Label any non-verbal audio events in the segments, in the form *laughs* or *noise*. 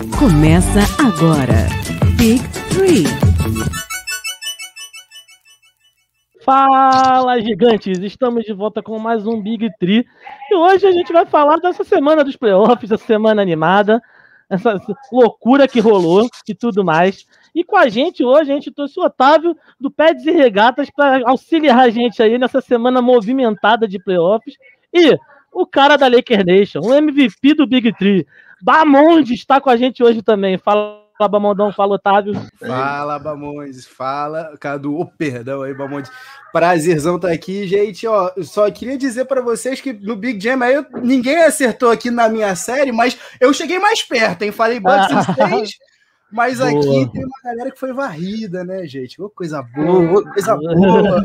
Começa agora. Big Three. Fala, gigantes! Estamos de volta com mais um Big Tree. E hoje a gente vai falar dessa semana dos playoffs, essa semana animada, essa loucura que rolou e tudo mais. E com a gente hoje, a gente trouxe o Otávio do Peds e Regatas para auxiliar a gente aí nessa semana movimentada de playoffs. E o cara da Laker Nation, o MVP do Big Tree, Bamondes está com a gente hoje também. Fala, Bamondão, fala, Otávio. Fala, Bamondes, fala, Cadu, oh, perdão aí, Bamondes. Prazerzão estar tá aqui, gente. Ó, só queria dizer para vocês que no Big Jam aí ninguém acertou aqui na minha série, mas eu cheguei mais perto, hein? Falei Bucks em *laughs* 6, mas boa. aqui tem uma galera que foi varrida, né, gente? Oh, coisa boa, coisa boa.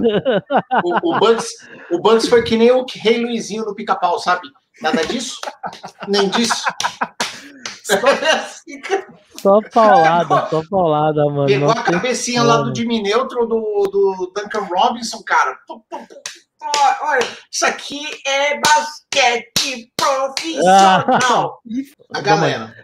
o, o, Bucks, o Bucks foi que nem o Rei Luizinho no pica-pau, sabe? Nada disso? Nem disso. Só paulada, só paulada, mano. Pegou a cabecinha lá do Jimmy Neutron, do, do Duncan Robinson, cara. Olha, isso aqui é basquete profissional. Ah, a galera.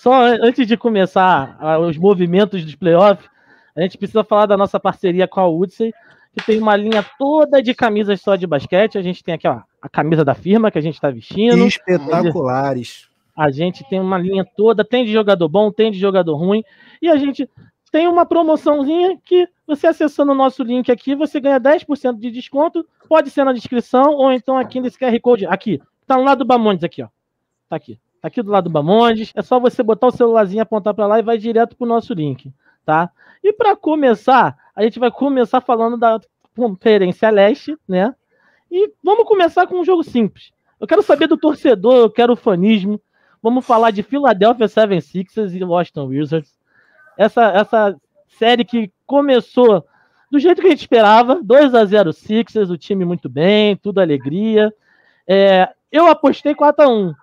Só antes de começar os movimentos dos playoffs, a gente precisa falar da nossa parceria com a Woodson, que tem uma linha toda de camisas só de basquete. A gente tem aqui ó, a camisa da firma que a gente está vestindo. Espetaculares. A gente tem uma linha toda, tem de jogador bom, tem de jogador ruim. E a gente tem uma promoçãozinha que você acessando o nosso link aqui, você ganha 10% de desconto. Pode ser na descrição ou então aqui nesse QR Code. Aqui, tá no lado do Bamondes aqui, ó. Tá aqui. Tá aqui do lado do Bamondes. É só você botar o celularzinho, apontar para lá e vai direto pro nosso link, tá? E para começar, a gente vai começar falando da Conferência Leste, né? E vamos começar com um jogo simples. Eu quero saber do torcedor, eu quero o fanismo. Vamos falar de Philadelphia 76ers e Washington Wizards. Essa, essa série que começou do jeito que a gente esperava, 2 a 0 Sixers, o time muito bem, tudo alegria. É, eu apostei 4 a 1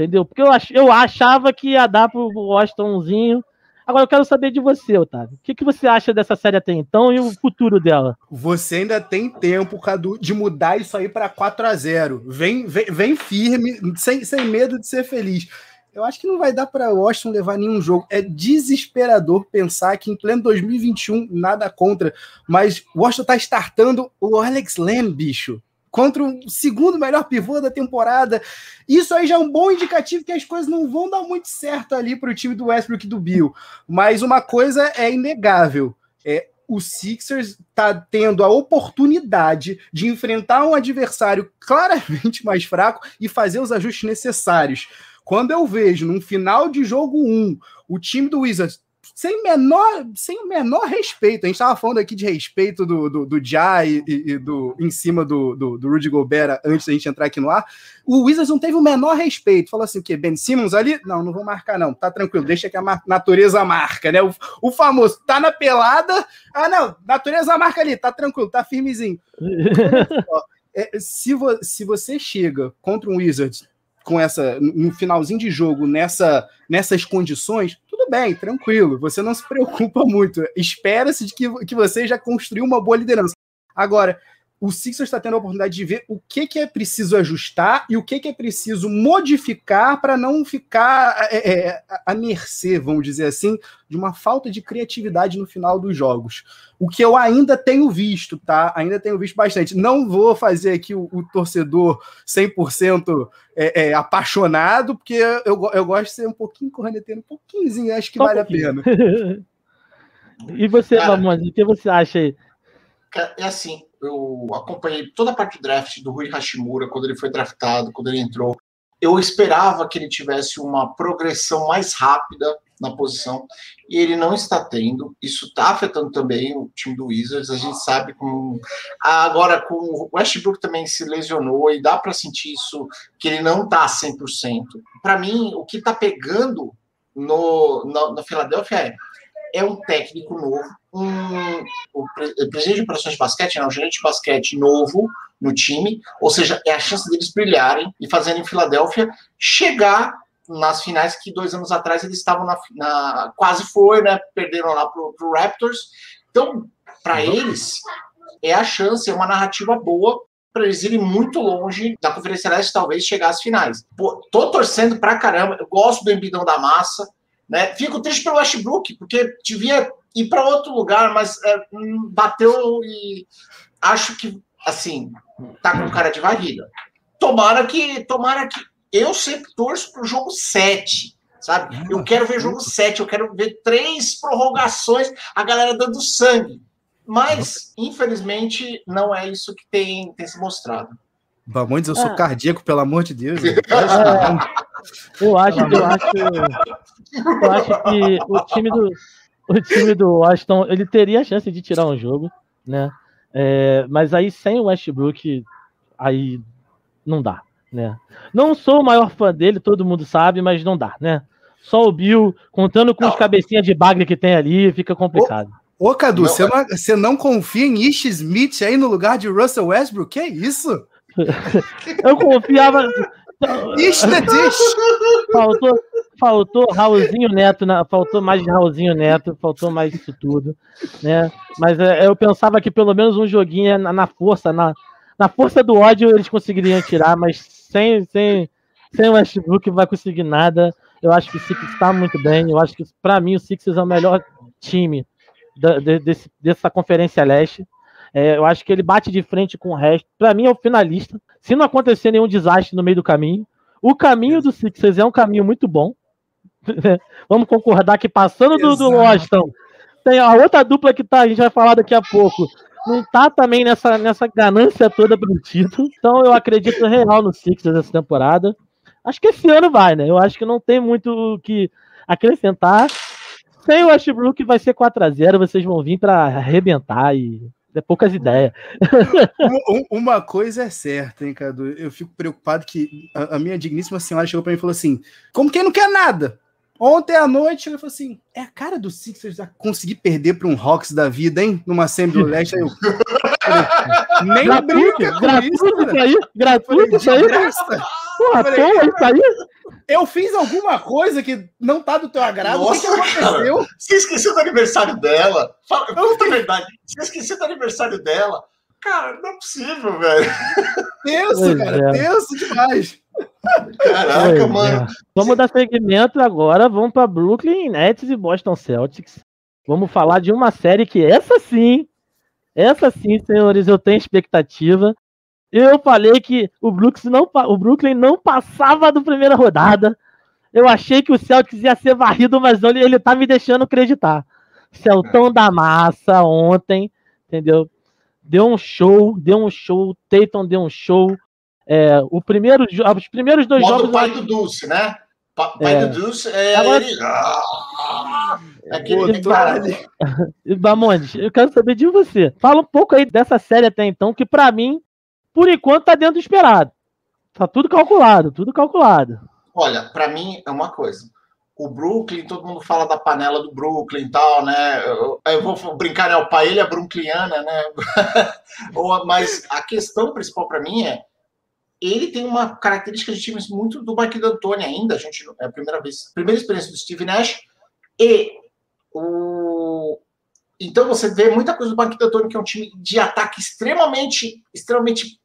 entendeu? Porque eu, ach, eu achava que ia dar pro Washingtonzinho Agora eu quero saber de você, Otávio. O que, que você acha dessa série até então e o futuro dela? Você ainda tem tempo, Cadu, de mudar isso aí para 4 a 0 vem, vem, vem firme, sem, sem medo de ser feliz. Eu acho que não vai dar para Washington levar nenhum jogo. É desesperador pensar que em pleno 2021, nada contra, mas Washington está startando o Alex Lamb, bicho contra o segundo melhor pivô da temporada. Isso aí já é um bom indicativo que as coisas não vão dar muito certo ali para o time do Westbrook e do Bill. Mas uma coisa é inegável. É, o Sixers está tendo a oportunidade de enfrentar um adversário claramente *laughs* mais fraco e fazer os ajustes necessários. Quando eu vejo, num final de jogo 1, um, o time do Wizards sem menor, sem o menor respeito. A gente estava falando aqui de respeito do, do, do Jai e, e, do, em cima do, do, do Rudy Gobert antes da gente entrar aqui no ar. O Wizards não teve o menor respeito. Falou assim: o quê? Ben Simmons ali? Não, não vou marcar, não. Tá tranquilo, deixa que a natureza marca, né? O, o famoso tá na pelada. Ah, não, natureza marca ali, tá tranquilo, tá firmezinho. *laughs* é, se, vo, se você chega contra um Wizards com essa no finalzinho de jogo nessa nessas condições, bem, tranquilo, você não se preocupa muito. Espera-se de que, que você já construiu uma boa liderança. Agora, o Sixers está tendo a oportunidade de ver o que, que é preciso ajustar e o que, que é preciso modificar para não ficar é, é, à mercê, vamos dizer assim, de uma falta de criatividade no final dos jogos. O que eu ainda tenho visto, tá? Ainda tenho visto bastante. Não vou fazer aqui o, o torcedor 100% é, é, apaixonado, porque eu, eu gosto de ser um pouquinho corneteiro, um pouquinho, acho que Só vale um a pena. *laughs* e você, Mamãe, o que você acha aí? É assim, eu acompanhei toda a parte do draft do Rui Hashimura, quando ele foi draftado, quando ele entrou. Eu esperava que ele tivesse uma progressão mais rápida na posição e ele não está tendo. Isso está afetando também o time do Wizards. A gente sabe como. Agora, com o Westbrook também se lesionou e dá para sentir isso, que ele não está 100%. Para mim, o que está pegando no, no, no Philadelphia é é um técnico novo, um, o presidente de operações de basquete, não, o gerente de basquete novo no time, ou seja, é a chance deles brilharem e fazendo em Filadélfia chegar nas finais que dois anos atrás eles estavam na, na quase foi, né? Perderam lá pro, pro Raptors. Então, para uhum. eles é a chance, é uma narrativa boa para eles irem muito longe da Conferência Leste, talvez chegar às finais. Pô, tô torcendo pra caramba. Eu gosto do embidão da massa Né? Fico triste pelo Westbrook, porque devia ir para outro lugar, mas é, hum, bateu e acho que, assim, tá com cara de varrida. Tomara que, tomara que. Eu sempre torço para o jogo 7, sabe? Eu quero ver jogo 7, eu quero ver três prorrogações, a galera dando sangue. Mas, infelizmente, não é isso que tem, tem se mostrado. Bamondes, eu sou Ah. cardíaco, pelo amor de Deus. *laughs* Eu acho, eu acho, eu acho que o time do, o time do Washington ele teria a chance de tirar um jogo, né? É, mas aí sem o Westbrook, aí não dá, né? Não sou o maior fã dele, todo mundo sabe, mas não dá, né? Só o Bill, contando com os Não. cabecinhas de bagre que tem ali, fica complicado. Ô, Cadu, Não, você não, você não confia em Ish Smith aí no lugar de Russell Westbrook? Que isso? *laughs* Eu confiava. The dish! Faltou, faltou Raulzinho Neto, na- faltou mais Raulzinho Neto, faltou mais isso tudo, né? Mas é, eu pensava que pelo menos um joguinho na, na força, na, na força do ódio eles conseguiriam tirar, mas sem, sem, sem o Westbrook vai conseguir nada. Eu acho que o Sixers está muito bem. Eu acho que, para mim, o Sixers é o melhor time da- de- desse- dessa Conferência Leste. É, eu acho que ele bate de frente com o resto. Para mim, é o finalista. Se não acontecer nenhum desastre no meio do caminho, o caminho do Sixers é um caminho muito bom. *laughs* Vamos concordar que passando do, do. Washington, tem a outra dupla que tá, a gente vai falar daqui a pouco. Não tá também nessa, nessa ganância toda pelo título. Então eu acredito real no Sixers essa temporada. Acho que esse ano vai, né? Eu acho que não tem muito o que acrescentar. Sem o Westbrook vai ser 4x0, vocês vão vir para arrebentar e é poucas ideias. Um- um- Uma coisa é certa, hein, Cadu? Eu fico preocupado que a, a minha digníssima senhora chegou pra mim e falou assim: como quem não quer nada. Ontem à noite ela falou assim: é a cara do Sixers já conseguir perder para um Hawks da vida, hein? Numa Assembly Leste. Aí eu. *laughs* Nem brinca Gratuito, com isso, gratuito isso gratuito isso aí. Porra, Falei, toma isso aí. Eu fiz alguma coisa que não tá do teu agrado. o que, que Nossa, aconteceu? Você esqueceu do aniversário dela? Fala, conta a verdade. Você esqueceu do aniversário dela? Cara, não é possível, velho. Tenso, Pois cara. é. Tenso demais. Caraca, Pois mano. é. Vamos dar segmento agora, vamos para Brooklyn Nets e Boston Celtics. Vamos falar de uma série que essa sim, essa sim, senhores, eu tenho expectativa. Eu falei que o Brooklyn não, o Brooklyn não passava do primeira rodada. Eu achei que o Celtics ia ser varrido, mas ele, ele tá me deixando acreditar. Celtão da massa ontem, entendeu? Deu um show, deu um show. Tatum deu um show. É, o primeiro, os primeiros dois Modo jogos. pai do Dulce, né? Pa- Pai É. do Dulce é Agora- ele. Ah, é aquele cara. ali. *laughs* Bamondes, eu quero saber de você. Fala um pouco aí dessa série até então, que pra mim, por enquanto, tá dentro do esperado. Tá tudo calculado, tudo calculado. Olha, pra mim é uma coisa. O Brooklyn, todo mundo fala da panela do Brooklyn e tal, né? Eu, eu vou brincar, né? O pai ele é brooklyana, né? *laughs* Mas a questão principal pra mim é ele tem uma característica de times muito do Mike D'Antoni ainda. A gente é a primeira vez, primeira experiência do Steve Nash e o então você vê muita coisa do Mike D'Antoni que é um time de ataque extremamente, extremamente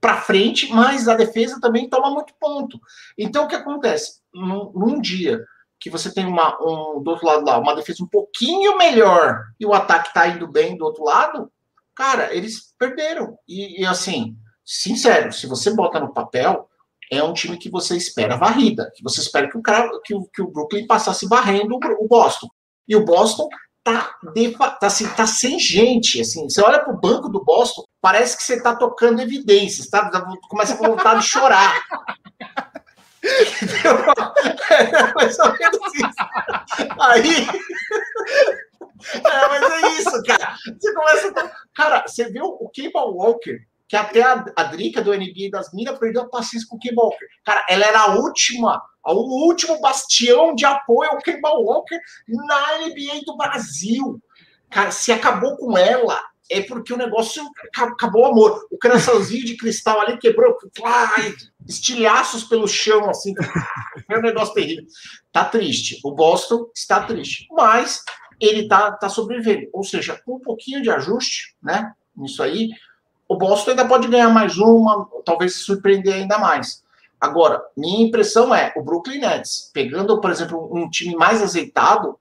para frente, mas a defesa também toma muito ponto. Então, o que acontece? Num, num dia que você tem uma, um, do outro lado lá, uma defesa um pouquinho melhor e o ataque tá indo bem do outro lado, cara, eles perderam. E, e, assim, sincero, se você bota no papel, é um time que você espera varrida, que você espera que o, cara, que o, que o Brooklyn passasse varrendo o, Boston. E o Boston tá, defa, tá, assim, tá sem gente. Assim, você olha pro banco do Boston, parece que você tá tocando evidências, tá? Começa com vontade de chorar. É mais. Aí. É, mas é isso, cara. Você começa. A... Cara, você viu o Kemba Walker, que até a, a Drica do NBA das Minas perdeu a paciência com o Kemba Walker. Cara, ela era a última, o último bastião de apoio ao Kemba Walker na NBA do Brasil. Cara, se acabou com ela, é porque o negócio acabou o amor. O coraçãozinho de cristal ali quebrou, ai, estilhaços pelo chão, assim. É um negócio terrível. Tá triste. O Boston está triste. Mas ele tá, tá sobrevivendo. Ou seja, com um pouquinho de ajuste, né? Nisso aí, o Boston ainda pode ganhar mais uma, talvez se surpreender ainda mais. Agora, minha impressão é, o Brooklyn Nets, pegando, por exemplo, um time mais azeitado,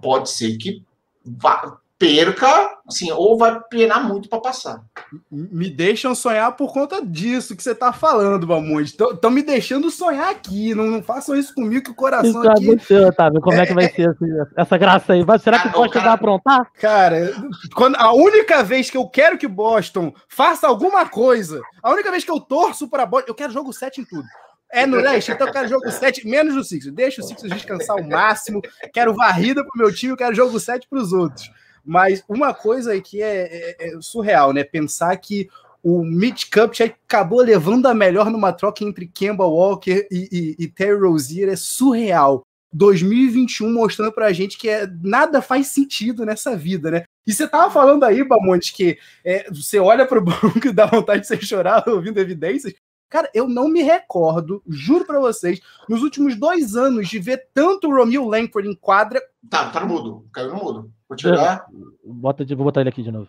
pode ser que vá, perca, assim, ou vai penar muito para passar. Me deixam sonhar por conta disso que você tá falando, Bamonte. Estão me deixando sonhar aqui. Não, não, façam isso comigo, que o coração isso aqui... Você, Otávio, como é, é que vai é... ser essa, essa graça aí? Será que o Boston cara... vai aprontar? Cara, quando, a única vez que eu quero que o Boston faça alguma coisa, a única vez que eu torço para Boston, eu quero jogo 7 em tudo. É no leste, então eu quero jogo 7, menos o Sixers. Deixa o Sixers descansar ao máximo. Quero varrida pro meu time, eu quero jogo 7 para os outros. Mas uma coisa que é, é, é surreal, né? Pensar que o Mitch Cup acabou levando a melhor numa troca entre Kemba Walker e, e, e Terry Rozier é surreal. 2021 mostrando pra gente que é, nada faz sentido nessa vida, né? E você tava falando aí, Bamonte, que é, você olha pro *laughs* banco e dá vontade de você chorar ouvindo evidências. Cara, eu não me recordo, juro para vocês, nos últimos dois anos de ver tanto o Romeo Langford em quadra. Tá, tá no mudo, caiu no mudo. Vou tirar. Bota, vou botar ele aqui de novo.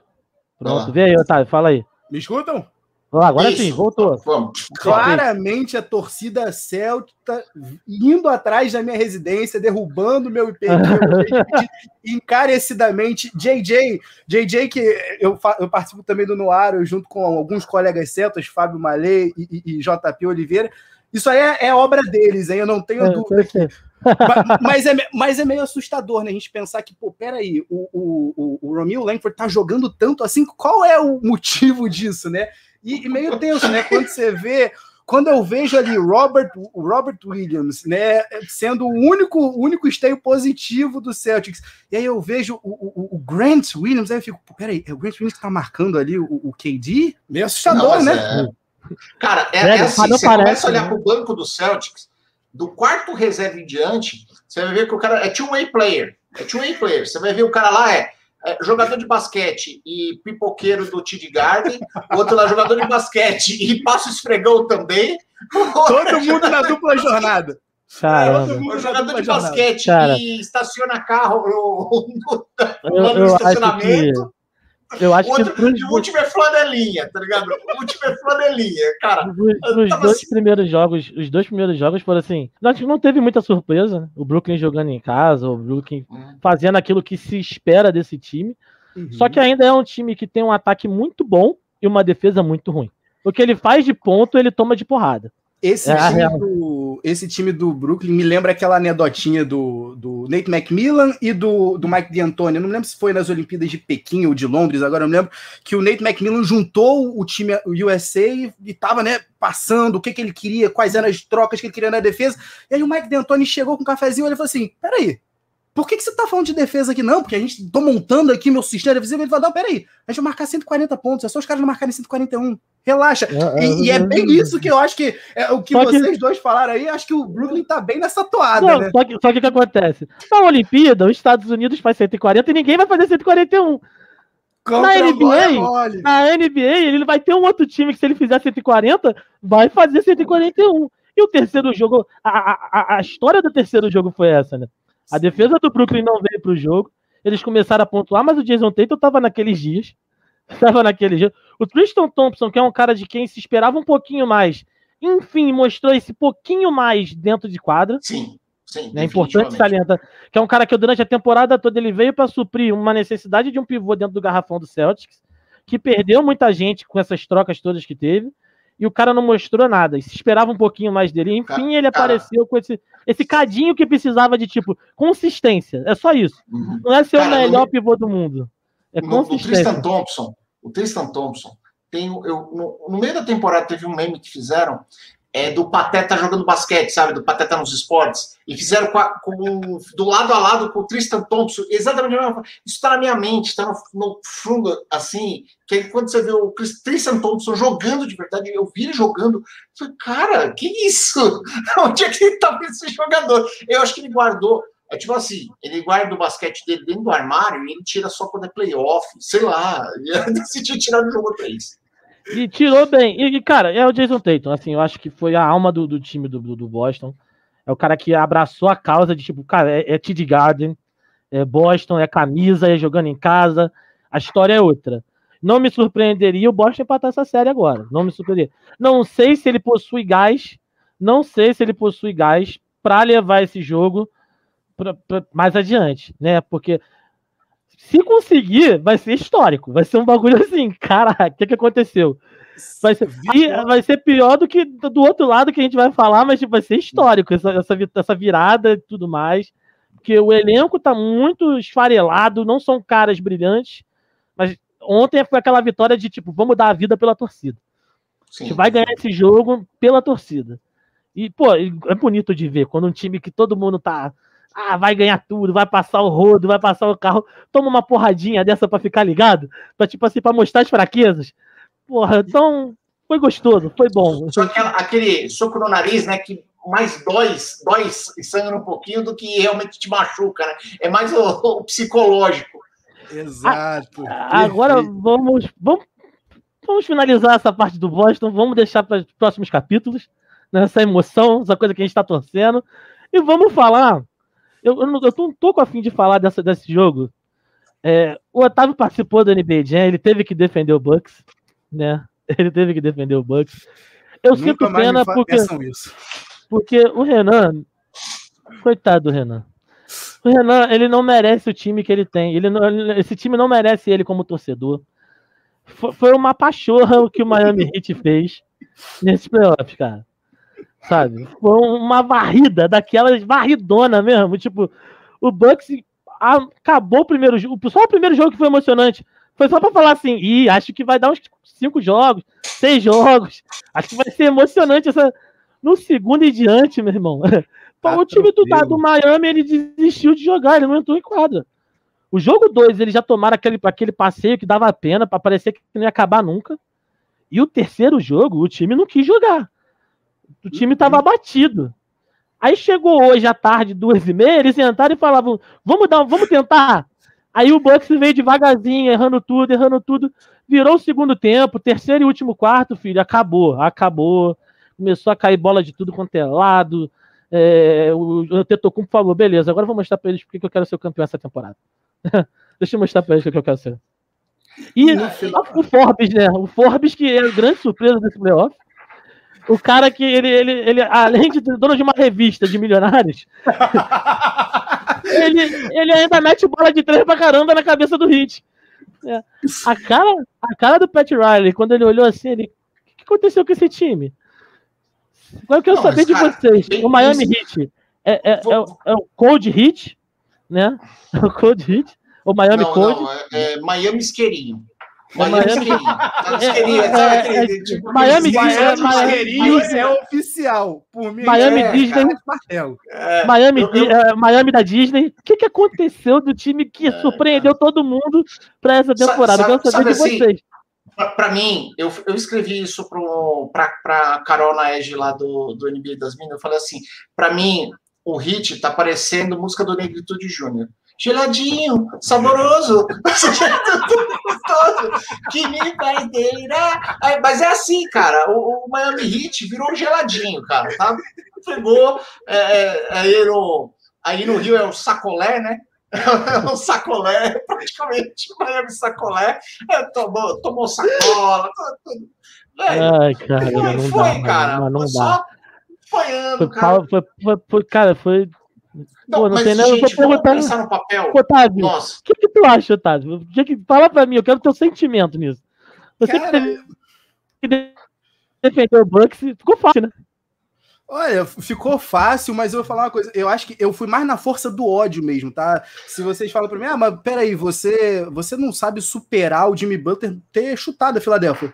Pronto, vê aí, Otávio, fala aí. Me escutam? Agora Isso. sim, voltou. Vamos. Claramente a torcida celta indo atrás da minha residência, derrubando meu IP *laughs* encarecidamente. JJ, JJ, que eu, eu participo também do Noaro, junto com alguns colegas celtas, Fábio Malê e, e, e JP Oliveira. Isso aí é, é, obra deles, hein? Eu não tenho é, dúvida. Mas, é, mas é meio assustador, né? A gente pensar que, pô, peraí, o, o, o, o Romeo Langford tá jogando tanto assim, qual é o motivo disso, né? E, e meio tenso, né? Quando você vê quando eu vejo ali Robert, Robert Williams, né, sendo o único, único esteio positivo do Celtics, e aí eu vejo o, o, o Grant Williams, aí eu fico, peraí, é o Grant Williams que tá marcando ali o, o KD? Meio assustador, Não, né? É... Cara, é, é assim, você parece, começa a olhar né? pro banco do Celtics, do quarto reserva em diante, você vai ver que o cara é two-way player, é two-way player, você vai ver o cara lá é é, jogador de basquete e pipoqueiro do Tid Garden, outro lá jogador de basquete e passa o esfregão também. Todo mundo na dupla jornada. Caramba. Todo mundo jogador de basquete Cara. e estaciona carro no, no, no, no eu, estacionamento. Eu acho Outro, que pros... o último é flanelinha, tá ligado? O último é flanelinha, cara. Os, dois assim... primeiros jogos, os dois primeiros jogos foram assim. Não teve muita surpresa, né? O Brooklyn jogando em casa, o Brooklyn uhum. fazendo aquilo que se espera desse time. Uhum. Só que ainda é um time que tem um ataque muito bom e uma defesa muito ruim. O que ele faz de ponto, ele toma de porrada. Esse, é time do, esse time do Brooklyn me lembra aquela anedotinha do, do Nate McMillan e do, do Mike D'Antoni. Eu não me lembro se foi nas Olimpíadas de Pequim ou de Londres, agora eu me lembro que o Nate McMillan juntou o time USA e estava né, passando o que, que ele queria, quais eram as trocas que ele queria na defesa. E aí o Mike D'Antoni chegou com um cafezinho e ele falou assim: peraí, por que, que você tá falando de defesa aqui? Não, porque a gente tô montando aqui meu sistema defensivo. Ele falou: não, peraí, a gente vai marcar 140 pontos, é só os caras não marcarem 141. Relaxa. É, e, e, é bem isso que eu acho que é o que vocês que... dois falaram aí. Acho que o Brooklyn tá bem nessa toada, não, né? Só que, só que o que acontece? Na Olimpíada, os Estados Unidos faz 140 e ninguém vai fazer 141. na NBA, na NBA, ele vai ter um outro time que, se ele fizer 140, vai fazer 141. E o terceiro jogo, a, a, a história do terceiro jogo foi essa, né? A defesa do Brooklyn não veio para o jogo. Eles começaram a pontuar, mas o Jason Tatum estava naqueles dias. *laughs* Estava naqueles dias. O Tristan Thompson, que é um cara de quem se esperava um pouquinho mais, enfim, mostrou esse pouquinho mais dentro de quadra. Sim. Sim, é importante salientar que é um cara que durante a temporada toda ele veio para suprir uma necessidade de um pivô dentro do garrafão do Celtics, que perdeu muita gente com essas trocas todas que teve e o cara não mostrou nada. E se esperava um pouquinho mais dele. Enfim, cara, ele apareceu com esse, esse cadinho que precisava de, tipo, consistência. É só isso. Uhum. Não é ser cara, o melhor no, pivô do mundo. É no, consistência. O Tristan Thompson, o Tristan Thompson, tem, eu, no, no meio da temporada teve um meme que fizeram é, do Pateta jogando basquete, sabe? Do Pateta nos esportes. E fizeram com, a, com do lado a lado com o Tristan Thompson. Exatamente a mesma Isso está na minha mente, está no, no, fundo, assim. Que quando você vê o Tristan Thompson jogando de verdade, eu vi ele jogando. Eu falei, cara, que isso? *laughs* Onde é que ele tá esse jogador? Eu acho que ele guardou. É tipo assim, ele guarda o basquete dele dentro do armário e ele tira só quando é playoff, sei lá. *laughs* Ele decidiu tirar no jogo 3. E tirou bem. E, cara, é o Jason Tatum. Assim, eu acho que foi a alma do, do time do, do, Boston. É o cara que abraçou a causa de tipo, cara, é, é Garden, é Boston, é camisa, é jogando em casa. A história é outra. Não me surpreenderia o Boston empatar essa série agora. Não me surpreenderia. Não sei se ele possui gás não sei se ele possui gás para levar esse jogo pra, pra mais adiante, né? Porque se conseguir, vai ser histórico. Vai ser um bagulho assim, *laughs* caraca, o que, que aconteceu? Vai ser, vai ser pior do que do outro lado que a gente vai falar, mas tipo, vai ser histórico essa, essa, essa virada e tudo mais. Porque o elenco tá muito esfarelado, não são caras brilhantes, mas ontem foi aquela vitória de tipo, vamos dar a vida pela torcida. Sim. A gente vai ganhar esse jogo pela torcida. E, pô, é bonito de ver quando um time que todo mundo tá. Ah, vai ganhar tudo, vai passar o rodo, vai passar o carro, toma uma porradinha dessa para ficar ligado, pra tipo assim, pra mostrar as fraquezas. Porra, então foi gostoso, foi bom. Só aquela, aquele soco no nariz, né, que mais dói, dói e sangra um pouquinho do que realmente te machuca, né? É mais o, o psicológico. Exato. agora vamos, vamos, vamos finalizar essa parte do Boston, vamos deixar para os próximos capítulos, nessa né, emoção, essa coisa que a gente está torcendo. E vamos falar. Eu, eu, não, eu não tô com a fim de falar dessa, desse jogo. É, o Otávio participou do NBA Jam, ele teve que defender o Bucks, né? *laughs* Ele teve que defender o Bucks. Eu Nunca sinto pena porque, porque o Renan, coitado do Renan. O Renan, ele não merece o time que ele tem. Ele não, esse time não merece ele como torcedor. Foi, foi uma pachorra o que o Miami Heat fez nesse playoff, cara sabe? Foi uma varrida, daquelas varridona mesmo. Tipo, o Bucks acabou o primeiro jogo. Só o primeiro jogo que foi emocionante. Foi só pra falar assim, e acho que vai dar uns cinco jogos, seis jogos. Acho que vai ser emocionante essa. No segundo e diante, meu irmão. *laughs* Tá o time do, do Miami ele desistiu de jogar, ele não entrou em quadra. O jogo 2, eles já tomaram aquele, aquele passeio que dava pena para parecer que não ia acabar nunca. E o terceiro jogo, o time não quis jogar. O time estava abatido. Aí chegou hoje à tarde, duas e meia, eles entraram e falavam: vamos dar, vamos tentar. Aí o Bucks veio devagarzinho, errando tudo, errando tudo. Virou o segundo tempo, terceiro e último quarto, filho, acabou, acabou. Começou a cair bola de tudo quanto é lado. É, o Tetocum falou: beleza, agora eu vou mostrar para eles porque eu quero ser o campeão essa temporada. *laughs* Deixa eu mostrar para eles o que eu quero ser. E o Forbes, né? O Forbes, que é a grande surpresa desse playoff, o cara que ele, ele, ele além de dono de uma revista de milionários, ele, ele ainda mete bola de três pra caramba na cabeça do Hit. É. A, cara, a cara do Pat Riley, quando ele olhou assim, ele. O que aconteceu com esse time? Agora eu quero Não, saber de cara, vocês. O Miami Heat é, é, é, é, o Cold Heat, né? *laughs* O Cold Heat. O Miami não, Cold. Não, é, é Miami Isqueirinho. Miami. Miami Isqueirinho é oficial. Por mim, Miami é, Disney. É, Miami, eu, eu... É, Miami da Disney. O que, que aconteceu do time que é, surpreendeu é. todo mundo para essa temporada? Sabe, Quero saber de assim, vocês. Para mim, eu, eu escrevi isso para Carol Naege lá do, do NBA das Minas. Eu falei assim: para mim, o hit tá parecendo música do Negritude Júnior geladinho, saboroso, gostoso, que me paideira. Mas é assim, cara, o, o, Miami Heat virou um geladinho, cara, tá? Pegou, é, é, aí, no, aí no Rio é o sacolé, né? É *laughs* um sacolé, praticamente Miami sacolé, é, tomou, tomou sacola, tudo. Ai, cara, foi, não foi, dá, cara, não, não dá. só apanhando, cara. Foi, foi, foi, cara, foi não, Pô, não mas, tem nada. Gente, vamos pensar no papel. Otávio, o que, que tu acha, Otávio? Que fala pra mim, eu quero teu sentimento nisso. Você Cara, que defendeu o Bucks, ficou fácil, né? Olha, ficou fácil, mas eu vou falar uma coisa. Eu acho que eu fui mais na força do ódio mesmo, tá? Se vocês falam pra mim, ah, mas peraí, você, você não sabe superar o Jimmy Butler ter chutado a Filadélfia.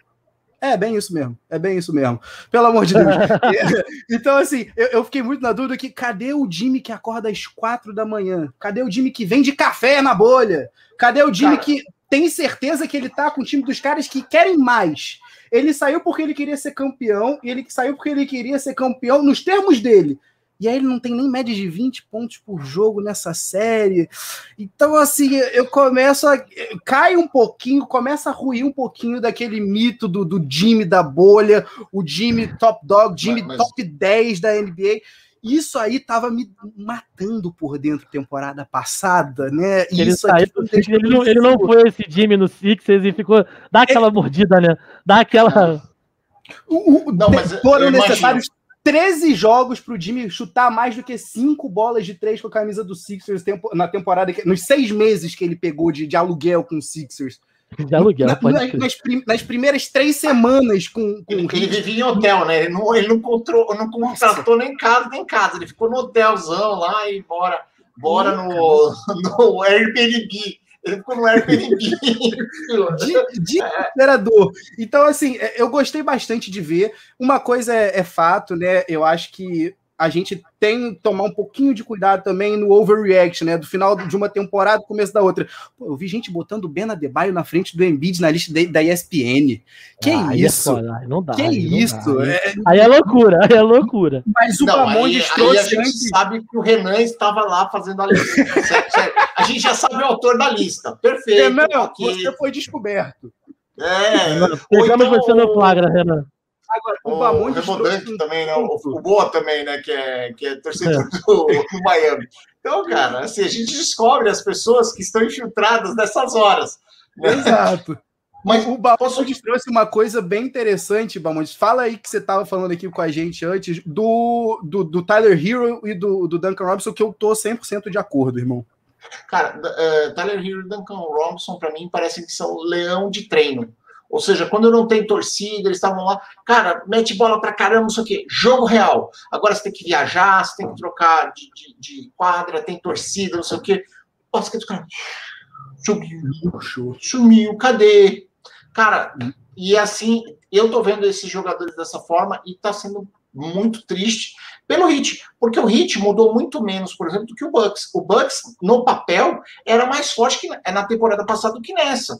É bem isso mesmo, é bem isso mesmo. Pelo amor de Deus. *laughs* então, assim, eu, eu, fiquei muito na dúvida que cadê o Jimmy que acorda às quatro da manhã? Cadê o Jimmy que vende café na bolha? Cadê o Jimmy Cara. que tem certeza que ele tá com o time dos caras que querem mais? Ele saiu porque ele queria ser campeão, e ele saiu porque ele queria ser campeão nos termos dele. E aí ele não tem nem média de 20 pontos por jogo nessa série. Então, assim, eu começo a. Cai um pouquinho, começa a ruir um pouquinho daquele mito do, do Jimmy da bolha, o Jimmy top dog, Jimmy mas, mas... top 10 da NBA. Isso aí tava me matando por dentro temporada passada, né? E ele, saiu, ele, não, ele não foi esse Jimmy no Sixers e ficou. Dá aquela é... mordida, né? Dá aquela. O, o, não, mas foram necessários 13 jogos para o Jimmy chutar mais do que 5 bolas de 3 com a camisa do Sixers na temporada, nos seis meses que ele pegou de, de aluguel com o Sixers. De aluguel, Na- pode nas, nas prim- nas primeiras três semanas com, com Ele, o ele vivia em hotel, né? Ele não, ele não, control, não contratou nem casa, nem casa. Ele ficou no hotelzão lá e bora, bora no, *laughs* no Airbnb. Ele ficou no Airbnb. *laughs* de, de desesperador. Então, assim, é, eu gostei bastante de ver. Uma coisa é, é fato, né? Eu acho que a gente tem que tomar um pouquinho de cuidado também no overreact, né? Do final de uma temporada, começo da outra. Pô, eu vi gente botando o Ben Adebayo na frente do Embiid na lista da, da ESPN. Que Ah, é isso? aí não dá. que aí não isso? dá. Aí, É, aí é loucura, aí é loucura. mas o Bamondes aí a trouxe gente antes. sabe que o Renan estava lá fazendo a lista. Certo, certo. A gente já sabe o autor da lista. Perfeito. Renan, ok. você foi descoberto. É, Pegamos então você no flagra, Renan. Agora, o, O um também, né? O, o Boa também, né? Que é, que é torcedor do, do Miami. Então, cara, assim, a gente descobre as pessoas que estão infiltradas nessas horas. né? Exato. *laughs* Mas o Bamondes trouxe uma coisa bem interessante, Bamondes. Fala aí que você estava falando aqui com a gente antes do, do, do Tyler Hero e do, do Duncan Robinson, que eu tô 100% de acordo, irmão. Cara, uh, Tyler Hero e Duncan Robinson, para mim, parecem que são leão de treino. Ou seja, quando não tem torcida, eles estavam lá, cara, mete bola pra caramba, não sei o quê. Jogo real. Agora você tem que viajar, você tem que trocar de, de, de quadra, tem torcida, não sei o quê. Basquete, cara, sumiu, sumiu, cadê? Cara, e assim, eu tô vendo esses jogadores dessa forma e tá sendo muito triste pelo Hit, porque o Hit mudou muito menos, por exemplo, do que o Bucks. O Bucks, no papel, era mais forte que na temporada passada do que nessa.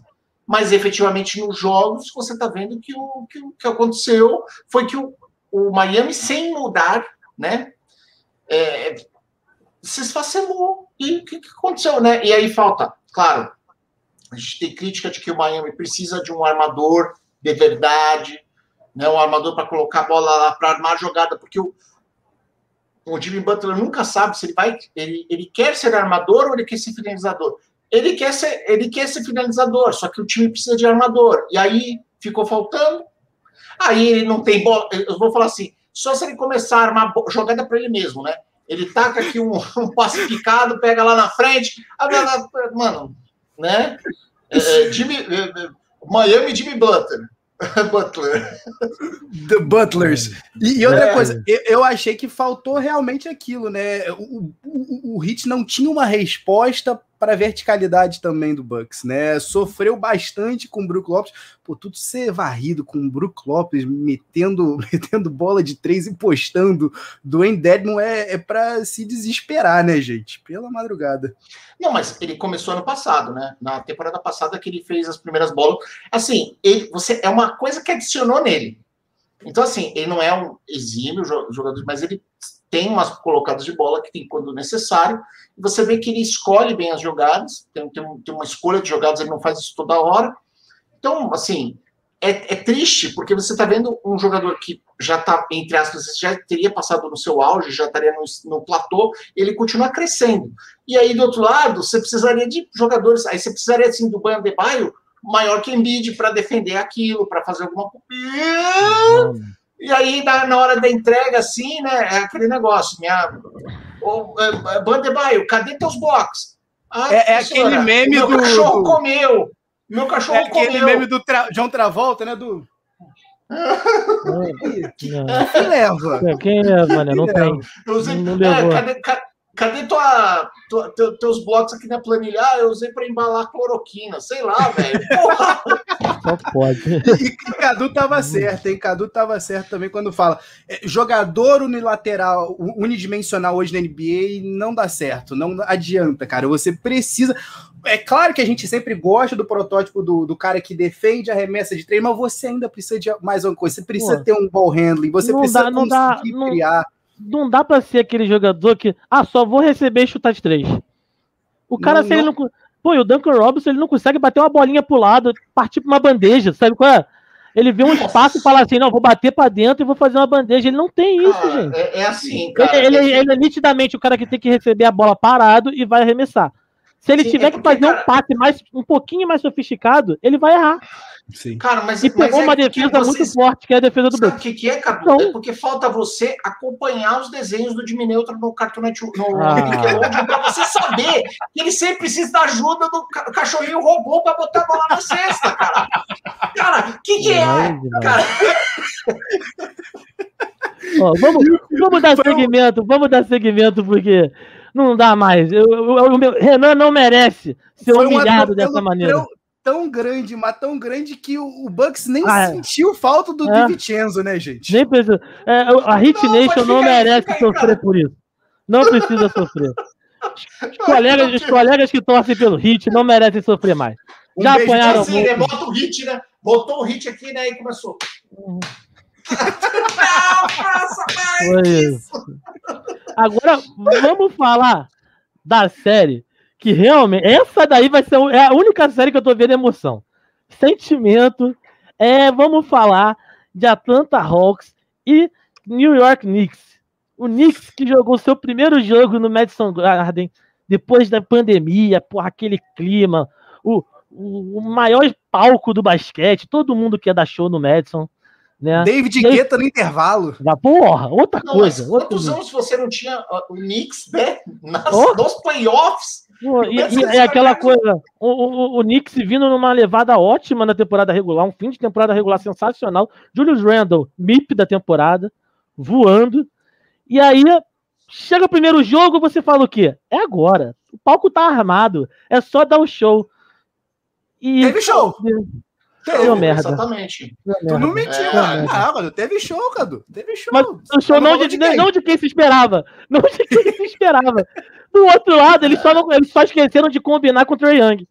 Mas efetivamente nos jogos você está vendo que o que, que aconteceu foi que o, o Miami, sem mudar, né? É, se esfacelou. E o que, que aconteceu, né? E aí falta, claro, a gente tem crítica de que o Miami precisa de um armador de verdade, né? Um armador para colocar a bola lá, para armar a jogada, porque o, o Jimmy Butler nunca sabe se ele vai. Ele, ele quer ser armador ou ele quer ser finalizador. Ele quer ser, ele quer ser finalizador, só que o time precisa de armador. E aí ficou faltando. Aí ele não tem bola. Eu vou falar assim: só se ele começar a armar jogada para ele mesmo, né? Ele taca aqui um, *laughs* um passe picado, pega lá na frente. blá, Mano, né? É, é, Jimmy, é, é, Miami Jimmy Butler. *laughs* Butler. The Butlers. E, e outra É. coisa, eu, eu achei que faltou realmente aquilo, né? O, o, o Hit não tinha uma resposta para a verticalidade também do Bucks, né? Sofreu bastante com o Brook Lopes. Pô, tudo ser varrido com o Brook Lopes metendo, *laughs* metendo bola de três e postando do Dedmon é, é para se desesperar, né, gente? Pela madrugada. Não, mas ele começou ano passado, né? Na temporada passada que ele fez as primeiras bolas. Assim, ele, você é uma coisa que adicionou nele. Então, assim, ele não é um exímio jo- jogador, mas ele tem umas colocadas de bola que tem quando necessário. Você vê que ele escolhe bem as jogadas, tem, tem, tem uma escolha de jogadas, ele não faz isso toda hora. Então, assim, é, é triste, porque você está vendo um jogador que já está, entre aspas, já teria passado no seu auge, já estaria no, no platô, ele continua crescendo. E aí, do outro lado, você precisaria de jogadores, aí você precisaria, assim, do Banho de Baio maior que Embiid para defender aquilo, para fazer alguma coisa. E aí, na, na hora da entrega, assim, né, é aquele negócio, minha... Ô, é, é, Bandebaio, cadê teus blocos? Ah, É- é senhora, aquele meme meu do- cachorro do- comeu. Meu cachorro É aquele comeu. meme do Tra John Travolta, né? Do. Que, Não. que leva? Quem é, mano? Não tem. Eu usei, Não é, levou. cadê, ca- cadê tua, tua- teu- teus blocos aqui na planilha? Ah, eu usei para embalar cloroquina. Sei lá, velho. *laughs* Porra! Só pode. E, Cadu tava certo, hein? Cadu tava certo também quando fala. é, jogador unilateral, unidimensional hoje na NBA não dá certo, não adianta, cara. Você precisa. É claro que a gente sempre gosta do protótipo do, do cara que defende a remessa de três, mas você ainda precisa de mais uma coisa. Você precisa Pô. ter um ball handling, você Não precisa dá- não dá- conseguir não- criar. Não dá pra ser aquele jogador que, ah, só vou receber e chutar de três. O cara, Não, se ele não- não. Pô, e o Duncan Robinson, ele não consegue bater uma bolinha pro lado, partir pra uma bandeja, sabe qual é? Ele vê um espaço e fala assim: não, vou bater pra dentro e vou fazer uma bandeja. Ele não tem isso, Cara, gente. é, é assim, Ele, cara. ele- é- ele é nitidamente o cara que tem que receber a bola parado e vai arremessar. Se ele Sim, tiver é que porque, fazer cara- um passe mais, um pouquinho mais sofisticado, ele vai errar. Sim. Cara, mas, E mas pegou é uma porque defesa muito forte, que é a defesa do Sabe o que, que é, Cadu? Então- É porque falta você acompanhar os desenhos do Jimmy Neutron no Cartoon Network, no Ah. Nickelodeon, pra você saber que ele sempre precisa da ajuda do ca- cachorrinho robô pra botar a bola na cesta, cara. Cara, o que, que é? Cara, Ó, vamos, vamos dar um- segmento, vamos dar segmento, porque não dá mais. Eu, eu- eu- o meu- Renan não merece ser Foi um humilhado atropelo dessa maneira. Tão, grande, mas tão grande que o, Bucks nem Ah, é. sentiu falta do É. Di Vincenzo, né, gente? Nem precisa. é, a Hit Não, Nation não merece aí, sofrer cara. por isso. Não precisa sofrer. *laughs* Os colegas, os colegas que torcem pelo Hit não merecem sofrer mais. Um Já beijo apanharam assim, muito. né? Bota o hit, né? Botou o hit aqui, né? E começou. Uhum. Não, faça mais. Agora, vamos falar da série que realmente. Essa daí vai ser é a única série que eu tô vendo emoção. Sentimento. É, vamos falar de Atlanta Hawks e New York Knicks. O Knicks que jogou seu primeiro jogo no Madison Garden depois da pandemia, porra, aquele clima, o, o, o maior palco do basquete, todo mundo quer dar show no Madison, né? David Guetta no intervalo. Da porra, outra Não, coisa. outra quantos coisa. anos você não tinha o Knicks, né? Nas, Oh. Nos playoffs? Pô, E, e- é aquela coisa, o, o, o Knicks vindo numa levada ótima na temporada regular, um fim de temporada regular sensacional. Julius Randle, MIP da temporada, voando. E aí, chega o primeiro jogo, você fala o quê? É agora. O palco tá armado, é só dar o show. E Teve show. Deu merda. Exatamente. Deu Tu não merda. mentiu, É, mano. Não, mano, teve show, Cadu. Teve show. Mas o show não falou de, quem? não de quem se esperava. Não de quem se esperava. Do outro lado, eles só, não- eles só esqueceram de combinar com o Trae Young.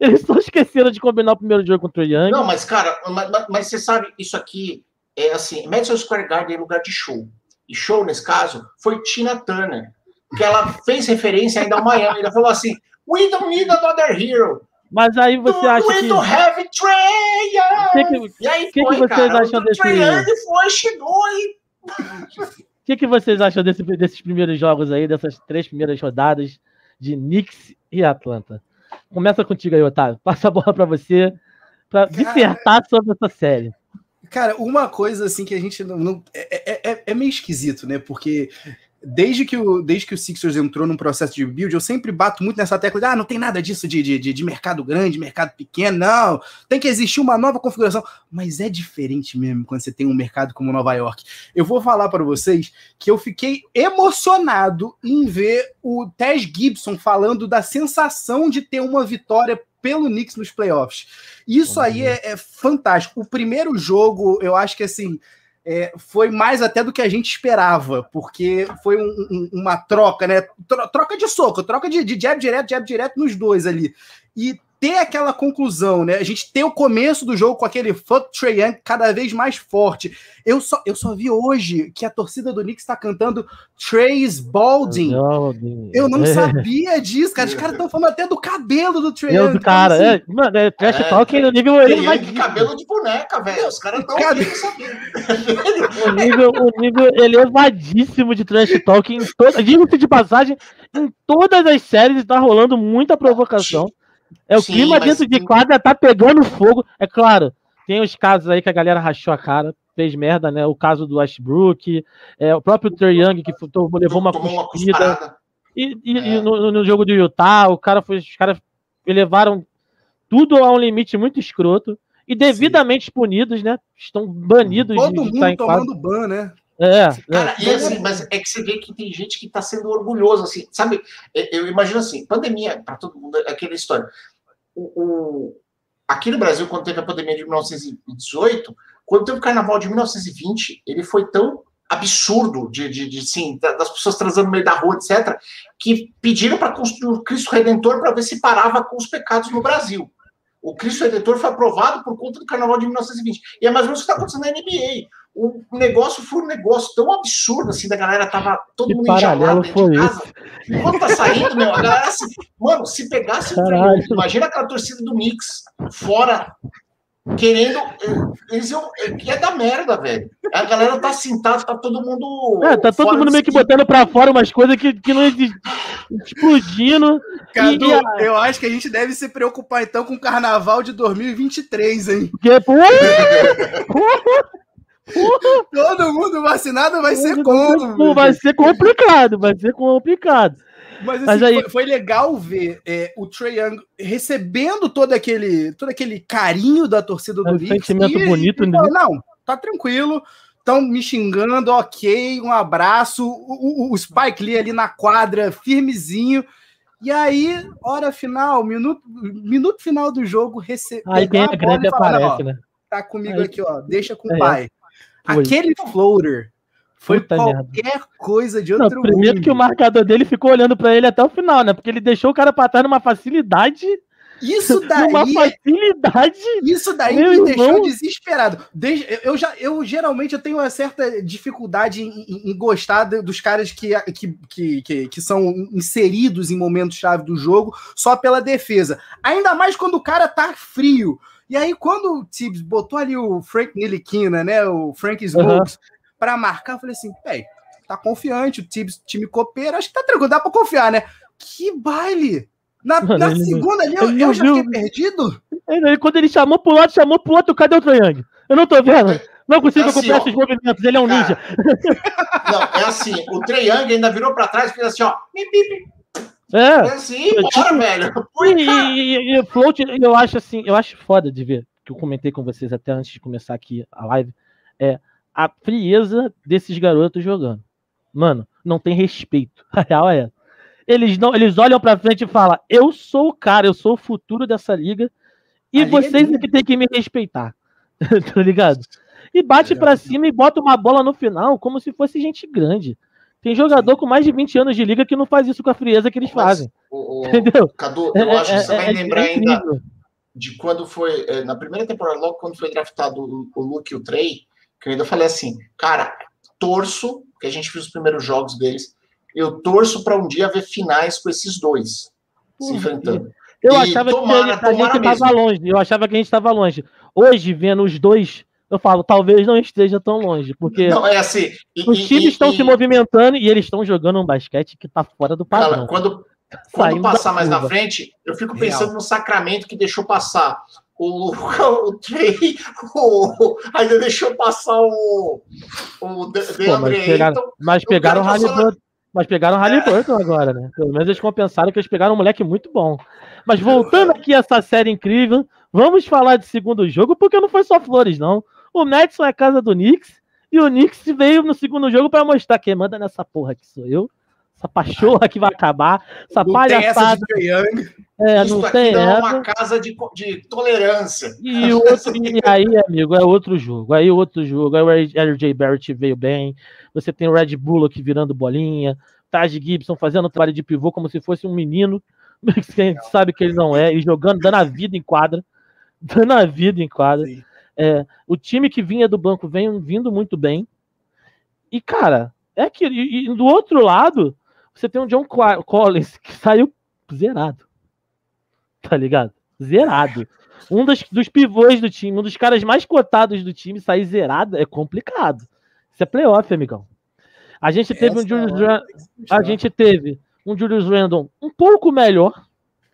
Eles só esqueceram de combinar o primeiro jogo com o Trae Young. Não, mas, cara, mas, mas- mas você sabe, isso aqui é assim: Madison Square Garden é lugar de show. E show, nesse caso, foi Tina Turner. Que ela fez referência ainda ao Miami. Ela falou assim: We don't need another hero. Mas aí você acha que. Trey que que- E aí que foi, que vocês cara. acham o desse- foi, chegou e O que, que vocês acham desse- desses primeiros jogos aí, dessas três primeiras rodadas de Knicks e Atlanta? Começa contigo aí, Otávio. Passa a bola pra você, pra dissertar sobre essa série. Cara, uma coisa assim que a gente não. não- é, é- é- é meio esquisito, né? Porque desde que, o, desde que o Sixers entrou num processo de build, eu sempre bato muito nessa tecla de ah, não tem nada disso de, de, de- de mercado grande, mercado pequeno, não. Tem que existir uma nova configuração. Mas é diferente mesmo quando você tem um mercado como Nova York. Eu vou falar para vocês que eu fiquei emocionado em ver o Tess Gibson falando da sensação de ter uma vitória pelo Knicks nos playoffs. Isso aí é, é fantástico. O primeiro jogo, eu acho que assim. É, foi mais até do que a gente esperava, porque foi um- um- uma troca, né? Tro- troca de soco, troca de, de jab direto, jab direto nos dois ali. E ter aquela conclusão, né? A gente ter o começo do jogo com aquele fuck Trae Young cada vez mais forte. Eu só, eu só vi hoje que a torcida do Knicks está cantando Trace Balding. Eu não É. *laughs* sabia disso, cara. Os caras estão falando até do cabelo do Trae Meu Young. cara, assim, é, mano, é trash É, talking no nível Trey Young elevadíssimo. de cabelo de boneca, velho. Os caras estão Cabe-. O nível, o nível elevadíssimo de trash talking. em toda- Digo-se de passagem, em todas as séries está rolando muita provocação. É o Sim, clima mas dentro de tem- quadra, tá pegando fogo. É claro, tem os casos aí que a galera rachou a cara, fez merda, né? O caso do Westbrook, é, o próprio Trey Young, que levou uma cuspida. E, e- É. e no, no jogo do Utah, o cara foi, os caras elevaram tudo a um limite muito escroto e devidamente punidos, né? Estão banidos Todo de, de mundo estar em quadra. tomando ban, né? É, Cara, é. e assim, mas é que você vê que tem gente que tá sendo orgulhoso, assim, sabe? Eu eu imagino assim, pandemia, para todo mundo, é aquela história. O, o- aqui no Brasil, quando teve a pandemia de 1918, quando teve o carnaval de 1920, ele foi tão absurdo de, de, de da- das pessoas transando no meio da rua, etc., que pediram para construir o Cristo Redentor para ver se parava com os pecados no Brasil. O Cristo Redentor foi aprovado por conta do carnaval de 1920. E é mais ou menos o que está acontecendo na NBA o negócio foi um negócio tão absurdo assim, da galera tava todo Que mundo paralelo enjaulado de casa. Enquanto tá saindo, meu, a galera assim, mano, se pegasse o Caralho. Trey, imagina aquela torcida do Knicks fora querendo. Eles iam. É da merda, velho. A galera tá sentada, tá todo mundo. É, tá todo mundo meio que botando pra fora umas coisas que, que não explodindo. Cadu, e, e eu acho que a gente deve se preocupar então com o carnaval de 2023, hein? Porque, *laughs* *laughs* Todo mundo vacinado vai ser como? Vai ser complicado, vai ser complicado. Mas, assim, Mas aí... foi, foi, legal ver é, o Trae Young recebendo todo aquele, todo aquele carinho da torcida do é um Knicks. sentimento e, bonito, e, né? Não, tá tranquilo. Estão me xingando, ok, um abraço. O, o, o, Spike Lee ali na quadra, firmezinho. E aí, hora final, minuto, minuto final do jogo, recebe. Aí quem é grande aparece, né? Tá comigo aí, aqui, ó. Deixa com o é. pai. Aquele floater foi Puta qualquer merda. coisa de outro não, Primeiro mundo. que o marcador dele ficou olhando para ele até o final, né? Porque ele deixou o cara pra trás numa facilidade. Isso *laughs* daí. Uma facilidade. Isso daí me irmão. deixou desesperado. Eu, já, eu geralmente eu tenho uma certa dificuldade em, em, em gostar dos caras que, que, que, que, que são inseridos em momentos-chave do jogo só pela defesa. Ainda mais quando o cara tá frio. E aí, quando o Tibbs botou ali o Frank Niliquina, né? O Frank Smokes, uhum para marcar. Eu falei assim, velho, tá confiante, o time, time copeiro, acho que tá tranquilo, dá para confiar, né? Que baile! Na, Mano, na segunda ali, eu, eu já fiquei perdido. Ele, quando ele chamou pro lado, chamou pro outro, cadê o Triang? Eu não tô vendo. Não consigo assim, acompanhar esses movimentos, ele é um cara, ninja. Não, é assim, o Triang ainda virou pra trás e fez assim, ó. É, é assim, bora, tipo, velho. E, e, e, float, eu acho assim, eu acho foda de ver, que eu comentei com vocês até antes de começar aqui a live, é a frieza desses garotos jogando. Mano, não tem respeito. *laughs* A real é. Eles, não, eles olham pra frente e falam: Eu sou o cara, eu sou o futuro dessa liga. E a vocês é que tem que me respeitar. *laughs* tá ligado? E bate para cima e bota uma bola no final como se fosse gente grande. Tem jogador Sim. com mais de 20 anos de liga que não faz isso com a frieza que eles Mas, fazem. O, o, *laughs* entendeu? Cadu, eu é, acho que você é, vai é, lembrar ainda de quando foi, é, na primeira temporada, logo quando foi draftado o, o Luke e o Trey, que eu ainda falei assim, cara, torço, que a gente viu os primeiros jogos deles, eu torço para um dia ver finais com esses dois se enfrentando. Eu e achava tomara, que a gente estava longe, eu achava que a gente estava longe. Hoje, vendo os dois, eu falo, talvez não esteja tão longe, porque não, é assim, e, os times e, estão e, se movimentando e eles estão jogando um basquete que está fora do padrão. Cara, quando, quando passar mais na frente, eu fico pensando Real. no Sacramento que deixou passar o, o Trey *laughs* o, ainda deixou passar o, o DeAndre mas pegaram, mas pegaram o Halliburton. Mas pegaram o Halliburton é. agora, né? Pelo menos eles compensaram que eles pegaram um moleque muito bom. Mas voltando *laughs* aqui a essa série incrível, vamos falar de segundo jogo, porque não foi só flores, não. O Madison é casa do Knicks, e o Knicks veio no segundo jogo para mostrar quem manda nessa porra que sou eu essa pachorra que vai acabar, essa não palhaçada. Tem essa de é, Isso não tem não é uma casa de, de tolerância. E, outro, e aí, amigo, é outro jogo. Aí outro jogo. Aí o RJ Barrett veio bem. Você tem o Red Bull aqui virando bolinha. Taj Gibson fazendo trabalho de pivô como se fosse um menino. *laughs* Que a gente sabe que ele não é. E jogando, dando a vida em quadra. *laughs* Dando a vida em quadra. É, o time que vinha do banco vem vindo muito bem. E, cara, é que e, e do outro lado, você tem um John Collins que saiu zerado. Tá ligado? Zerado. Um dos, dos pivôs do time, um dos caras mais cotados do time, sair zerado é complicado. Isso é playoff, amigão. A gente teve Essa um Julius é a gente teve um Julius Randle um pouco melhor,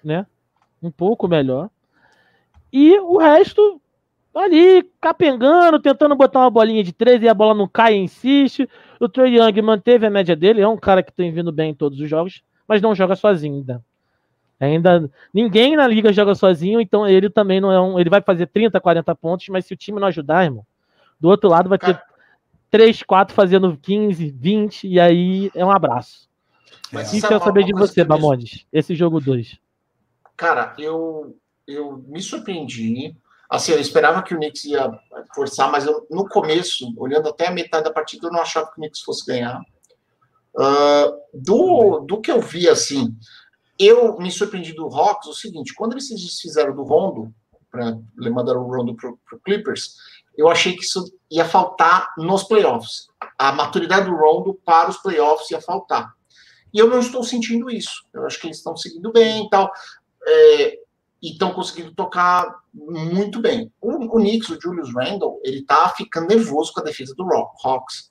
né? Um pouco melhor. E o resto ali capengando, tentando botar uma bolinha de três e a bola não cai e insiste. O Trey Young manteve a média dele, é um cara que tem vindo bem em todos os jogos, mas não joga sozinho ainda. Ainda ninguém na liga joga sozinho, então ele também não é um. Ele vai fazer 30, 40 pontos, mas se o time não ajudar, irmão, do outro lado vai ter 3, 4 fazendo 15, 20, e aí é um abraço. Mas e quero saber de você, Bamondes, esse jogo 2. Cara, eu, eu me surpreendi Assim, eu esperava que o Knicks ia forçar, mas eu, no começo, olhando até a metade da partida, eu não achava que o Knicks fosse ganhar. Uh, do, do que eu vi, assim, eu me surpreendi do Hawks o seguinte: quando eles se desfizeram do Rondo, para mandar o Rondo para o Clippers, eu achei que isso ia faltar nos playoffs. A maturidade do Rondo para os playoffs ia faltar. E eu não estou sentindo isso. Eu acho que eles estão seguindo bem e tal. É, e estão conseguindo tocar muito bem. O, o Knicks, o Julius Randle, ele tá ficando nervoso com a defesa do Hawks.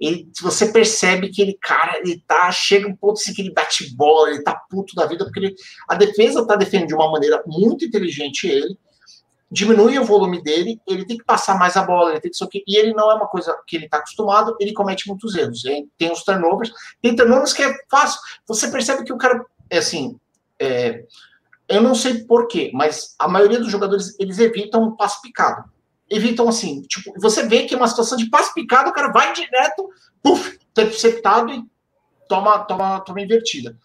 Ele, você percebe que ele, cara, ele tá, chega um ponto assim que ele bate bola, ele tá puto da vida, porque ele, a defesa tá defendendo de uma maneira muito inteligente ele, diminui o volume dele, ele tem que passar mais a bola, ele tem que que e ele não é uma coisa que ele está acostumado, ele comete muitos erros. Tem os turnovers, tem turnovers que é fácil. Você percebe que o cara, é assim, é, eu não sei porquê, mas a maioria dos jogadores eles evitam o passe picado. Evitam assim, tipo, você vê que é uma situação de passe picado, o cara vai direto, puf, interceptado e toma, toma, toma invertida.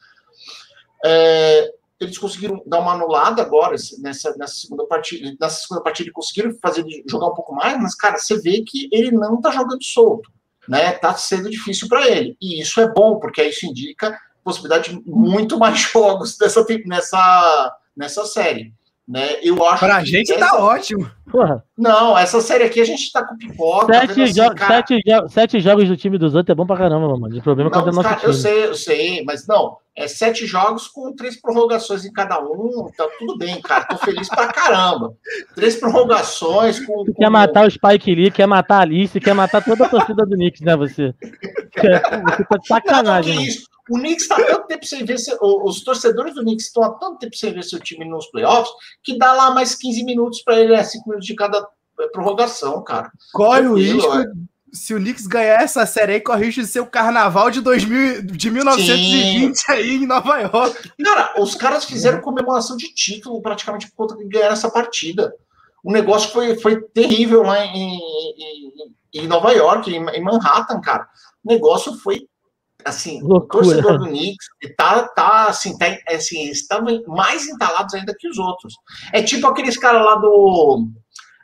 É, eles conseguiram dar uma anulada agora nessa, nessa segunda partida. Nessa segunda partida conseguiram fazer ele jogar um pouco mais, mas, cara, você vê que ele não tá jogando solto. Né? Tá sendo difícil para ele. E isso é bom, porque isso indica possibilidade de muito mais *laughs* jogos dessa, nessa, nessa série. Né? Eu acho pra gente essa... tá ótimo. Porra. Não, essa série aqui a gente tá com pipoca. Sete, assim, jo cara... sete, jo sete, jogos do time dos outros é bom pra caramba, mano. O problema é não, é o nosso cara, time. Eu sei, eu sei, mas não. É sete jogos com três prorrogações em cada um. Tá tudo bem, cara. Tô feliz pra caramba. Três prorrogações com. com... Quer matar o Spike Lee, quer matar a Alice, quer matar toda a torcida do Knicks, né? Você. *laughs* Você tá de sacanagem. Não, não, isso. O Knicks está tanto tempo sem ver se, os torcedores do Knicks estão há tanto tempo sem ver seu time nos playoffs que dá lá mais 15 minutos para ele, é 5 minutos de cada é, prorrogação, cara. Corre o risco, é. se o Knicks ganhar essa série aí, corre o risco de ser o carnaval de, 2000, de 1920 Sim. aí em Nova York. Cara, os caras fizeram comemoração de título praticamente por conta de ganhar essa partida. O negócio foi, foi terrível lá em, em, em Nova York, em, em Manhattan, cara. O negócio foi assim, Loucura. o torcedor do Knicks tá, tá assim, tá, assim, estão mais entalados ainda que os outros. É tipo aqueles caras lá do.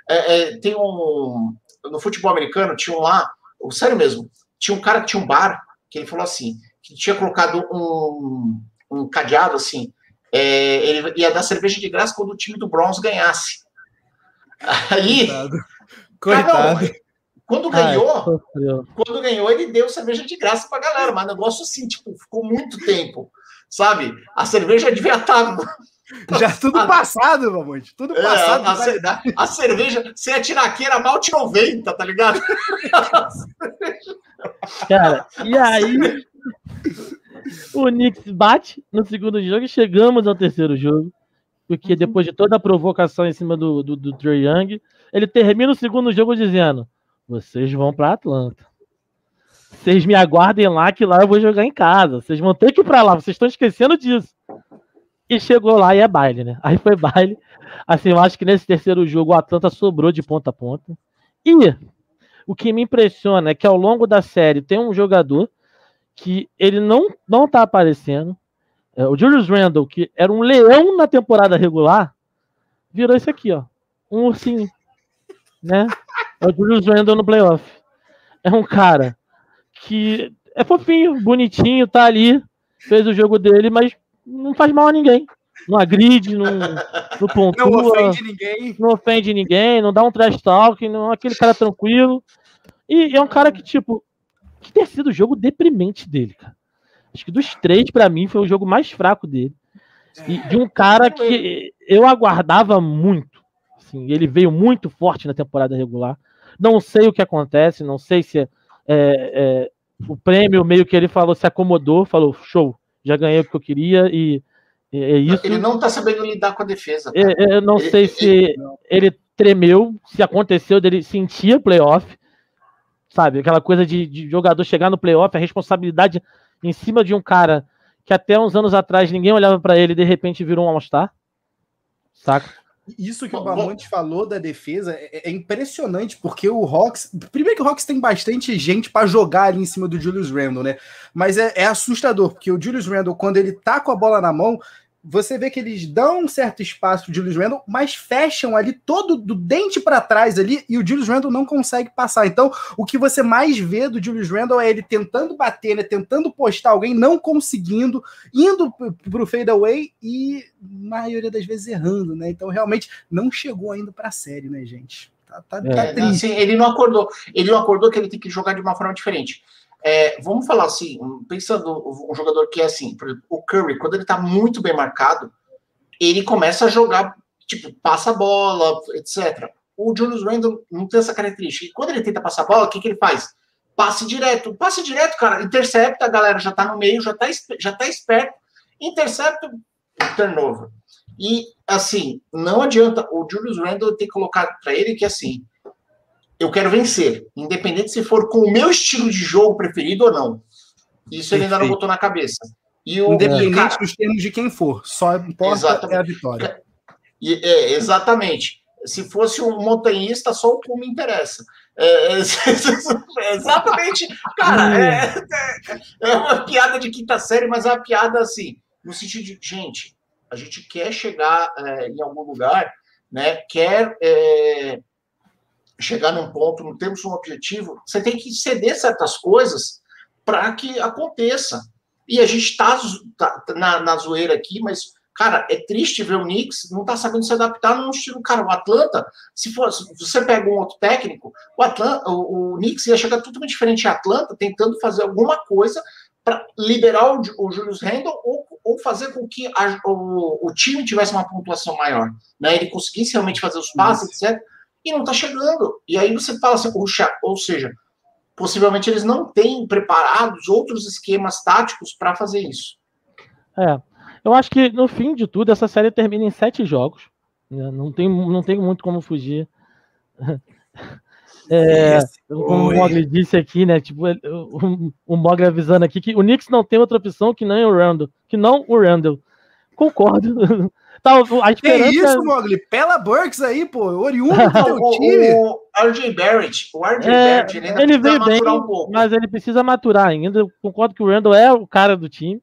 É, é, tem um. No futebol americano, tinha um lá, sério mesmo, tinha um cara que tinha um bar, que ele falou assim, que tinha colocado um, um cadeado assim, é, ele ia dar cerveja de graça quando o time do Bronze ganhasse. Aí. Coitado. Coitado. Quando ganhou, Ai, quando ganhou, ele deu cerveja de graça pra galera, mas negócio assim, tipo, ficou muito tempo, sabe? A cerveja devia estar. Tá *laughs* Já tudo *laughs* passado, Mamute. Tudo é, passado. a, a, cerveja, sem a tiraqueira malte 90, tá ligado? *laughs* Cara, e aí o Knicks bate no segundo jogo e chegamos ao terceiro jogo. Porque uhum. depois de toda a provocação em cima do, do, do Trey Young, ele termina o segundo jogo dizendo: vocês vão para Atlanta. Vocês me aguardem lá, que lá eu vou jogar em casa. Vocês vão ter que ir para lá. Vocês estão esquecendo disso. E chegou lá e é baile, né? Aí foi baile. Assim, eu acho que nesse terceiro jogo o Atlanta sobrou de ponta a ponta. E o que me impressiona é que ao longo da série tem um jogador que ele não, não tá aparecendo. É, o Julius Randle, que era um leão na temporada regular, virou isso aqui, ó. Um ursinho. Né? É o Julius Randle no playoff. É um cara que é fofinho, bonitinho, tá ali, fez o jogo dele, mas não faz mal a ninguém. Não agride, não, não pontua. Não ofende ninguém. Não ofende ninguém, não dá um trash talk, não é aquele cara tranquilo. E é um cara que, tipo, que ter sido o jogo deprimente dele, cara. Acho que dos três, para mim, foi o jogo mais fraco dele. E de um cara que eu aguardava muito. Assim, ele veio muito forte na temporada regular. Não sei o que acontece, não sei se é, é, o prêmio meio que ele falou, se acomodou, falou, show, já ganhei o que eu queria e é isso. Ele não tá sabendo lidar com a defesa. É, eu não ele, sei se ele, ele, tremeu, se aconteceu dele sentir playoff, sabe? Aquela coisa de, de jogador chegar no playoff, a responsabilidade em cima de um cara que até uns anos atrás ninguém olhava para ele e de repente virou um All-Star, saca? Isso que o Bamonte falou da defesa é, é, impressionante, porque o Hawks. Primeiro que o Hawks tem bastante gente para jogar ali em cima do Julius Randle, né? Mas é, é, assustador, porque o Julius Randle, quando ele tá com a bola na mão, você vê que eles dão um certo espaço pro Julius Randle, mas fecham ali todo do dente para trás ali e o Julius Randle não consegue passar. Então, o que você mais vê do Julius Randle é ele tentando bater, né, tentando postar alguém, não conseguindo, indo pro fadeaway e maioria das vezes errando, né? Então, realmente não chegou ainda para a série, né, gente? Tá, tá, tá é, tá assim, ele não acordou. Ele não acordou que ele tem que jogar de uma forma diferente. É, vamos falar assim, pensando um jogador que é assim, exemplo, o Curry, quando ele está muito bem marcado, ele começa a jogar, tipo, passa a bola, etc. O Julius Randle não tem essa característica. E quando ele tenta passar a bola, o que, que ele faz? Passe direto. Passe direto, cara. Intercepta, a galera já tá no meio, já tá, já tá esperto. Intercepta, turnover. E, assim, não adianta. O Julius Randle ter colocado para ele que, assim, eu quero vencer, independente se for com o meu estilo de jogo preferido ou não. Isso Perfeito. ele ainda não botou na cabeça. E o, independente cara, dos termos de quem for, só importa é a vitória. E, é, exatamente. Se fosse um montanhista, só o cume interessa. É, é, *laughs* exatamente. Cara, é, é, é uma piada de quinta série, mas é uma piada assim, no sentido de, gente, a gente quer chegar é, em algum lugar, né? Quer é, chegar num ponto, não temos um objetivo, você tem que ceder certas coisas para que aconteça. E a gente está tá, na, na zoeira aqui, mas, cara, é triste ver o Knicks não tá sabendo se adaptar num estilo. Cara, o Atlanta, se, for, se você pega um outro técnico, o, Atlanta, o, o Knicks ia chegar totalmente diferente a Atlanta, tentando fazer alguma coisa para liberar o, o Julius Randle ou, ou fazer com que a, o, o time tivesse uma pontuação maior. Né? Ele conseguisse realmente fazer os passes, etc e não está chegando. E aí você fala assim, ou seja, possivelmente eles não têm preparados outros esquemas táticos para fazer isso. É, eu acho que no fim de tudo essa série termina em sete jogos. Né? Não tem, não tem muito como fugir. *laughs* É, como o Mogli disse aqui, né? Tipo, o, o Mogli avisando aqui que o Knicks não tem outra opção que não o Randall, que não o Randall. Concordo. *laughs* Tá, a esperança... Que isso, Mogli? Pela Burks aí, pô, oriundo do teu time. O, RJ Barrett, o RJ é, Barrett, ele, ele veio bem, um mas ele precisa maturar ainda. Eu concordo que o Randall é o cara do time.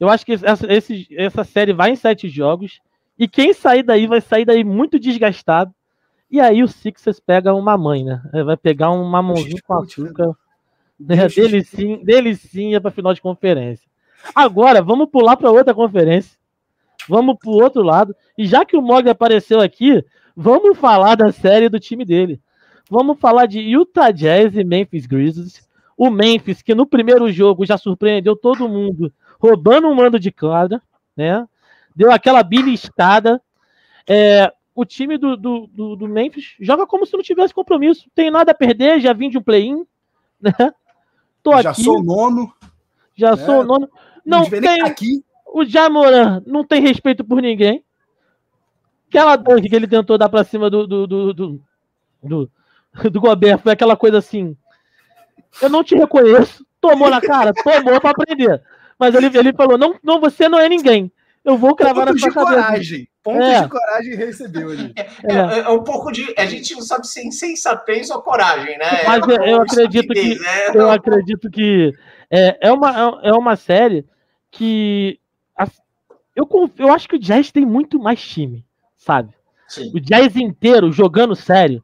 Eu acho que essa, esse, essa série vai em sete jogos. E quem sair daí vai sair daí muito desgastado. E aí o Sixers pega uma mãe, né? Vai pegar um mamãozinho com açúcar. Né? Delicinha, delicinha para final de conferência. Agora, vamos pular para outra conferência. Vamos pro outro lado. E já que o Mog apareceu aqui, vamos falar da série do time dele. Vamos falar de Utah Jazz e Memphis Grizzlies. O Memphis, que no primeiro jogo já surpreendeu todo mundo, roubando um mando de quadra, né? Deu aquela beliscada. É, o time do, do, do, do, Memphis joga como se não tivesse compromisso. Tem nada a perder, já vim de um play-in, né? Tô já aqui, sou nono. Já né? sou nono. Não tem, aqui. O Jamoran não tem respeito por ninguém. Aquela dunk que ele tentou dar para cima do, do, do, do, do, do Gobert foi aquela coisa assim. Eu não te reconheço. Tomou na cara? *laughs* Tomou para aprender. Mas ele, ele falou: não, não, você não é ninguém. Eu vou cravar Pontos na sua de cabeça. coragem. Pontos é. de coragem recebeu ali. É, é, é, um pouco de. A gente não sabe se é insensatez ou coragem, né? Mas eu, eu acredito que. Né? Eu acredito que é, é, uma, é uma série que eu, eu acho que o Jazz tem muito mais time, sabe? Sim. O Jazz inteiro jogando sério,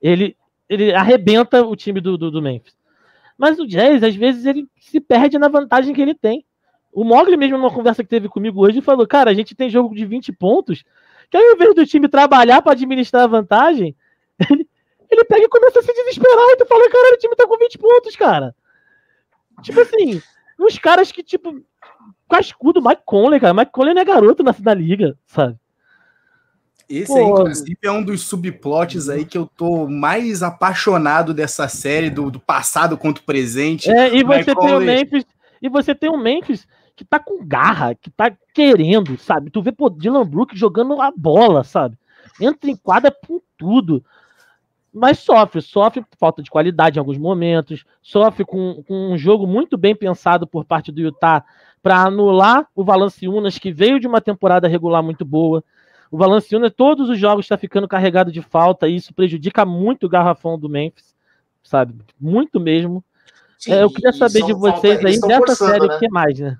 ele, ele arrebenta o time do, do, do, Memphis. Mas o Jazz, às vezes, ele se perde na vantagem que ele tem. O Mogli, mesmo numa conversa que teve comigo hoje, falou: Cara, a gente tem jogo de 20 pontos, que ao invés do time trabalhar para administrar a vantagem, *laughs* ele, ele pega e começa a se desesperar. E tu fala: Cara, o time tá com 20 pontos, cara. Tipo assim, os caras que, tipo, cascudo Mike Conley, cara. Mike Conley não é garoto na, na liga, sabe? Esse aí, inclusive, é um dos subplots aí que eu tô mais apaixonado dessa série, do, do passado quanto presente. É, e você tem o Memphis, e você tem o Memphis que tá com garra, que tá querendo, sabe? Tu vê, pô, Dylan Brook jogando a bola, sabe? Entra em quadra com tudo. Mas sofre, sofre por falta de qualidade em alguns momentos, sofre com, com um jogo muito bem pensado por parte do Utah para anular o Valanciunas, que veio de uma temporada regular muito boa. O Valanciunas, todos os jogos está ficando carregado de falta, e isso prejudica muito o garrafão do Memphis, sabe? Muito mesmo. Sim, é, eu queria saber de vocês falta, aí, dessa série, né? o que mais, né?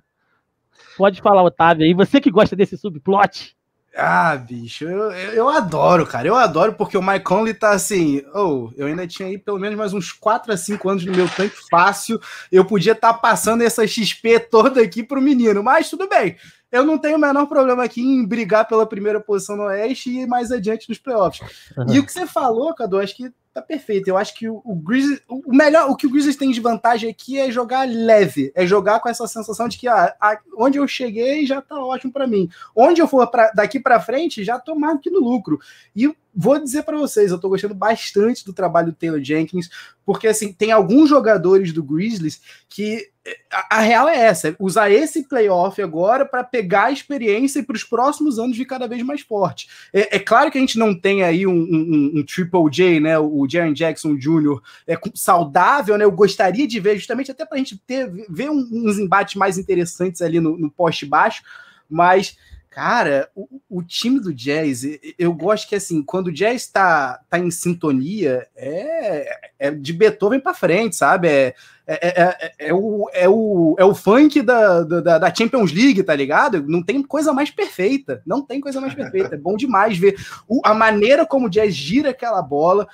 Pode falar, Otávio, aí. Você que gosta desse subplot. Ah, bicho, eu, eu adoro, cara. Eu adoro porque o Mike Conley tá assim. Oh, eu ainda tinha aí pelo menos mais uns 4 a 5 anos no meu tanque fácil. Eu podia estar tá passando essa XP toda aqui pro menino, mas tudo bem. Eu não tenho o menor problema aqui em brigar pela primeira posição no Oeste e ir mais adiante nos playoffs. Uhum. E o que você falou, Cadu, acho que tá perfeito. Eu acho que o, o Grizzlies, o melhor, o que o Grizzlies tem de vantagem aqui é jogar leve, é jogar com essa sensação de que ah, a, onde eu cheguei já tá ótimo para mim. Onde eu for pra, daqui para frente já tô mais que no lucro. E vou dizer para vocês, eu tô gostando bastante do trabalho do Taylor Jenkins, porque assim, tem alguns jogadores do Grizzlies que a, a real é essa, usar esse playoff agora para pegar a experiência e para os próximos anos vir cada vez mais forte. É, é, claro que a gente não tem aí um, um, um Triple J, né, o Jaren Jackson Jr. É, saudável, né, eu gostaria de ver justamente até para a gente ter, ver uns embates mais interessantes ali no, no poste baixo, mas Cara, o, o, time do Jazz, eu gosto que assim, quando o Jazz tá, tá em sintonia, é, é de Beethoven para frente, sabe? É, é, é, é, o, é, o, é o funk da, da, da, Champions League, tá ligado? Não tem coisa mais perfeita. Não tem coisa mais perfeita. É bom demais ver o, a maneira como o Jazz gira aquela bola,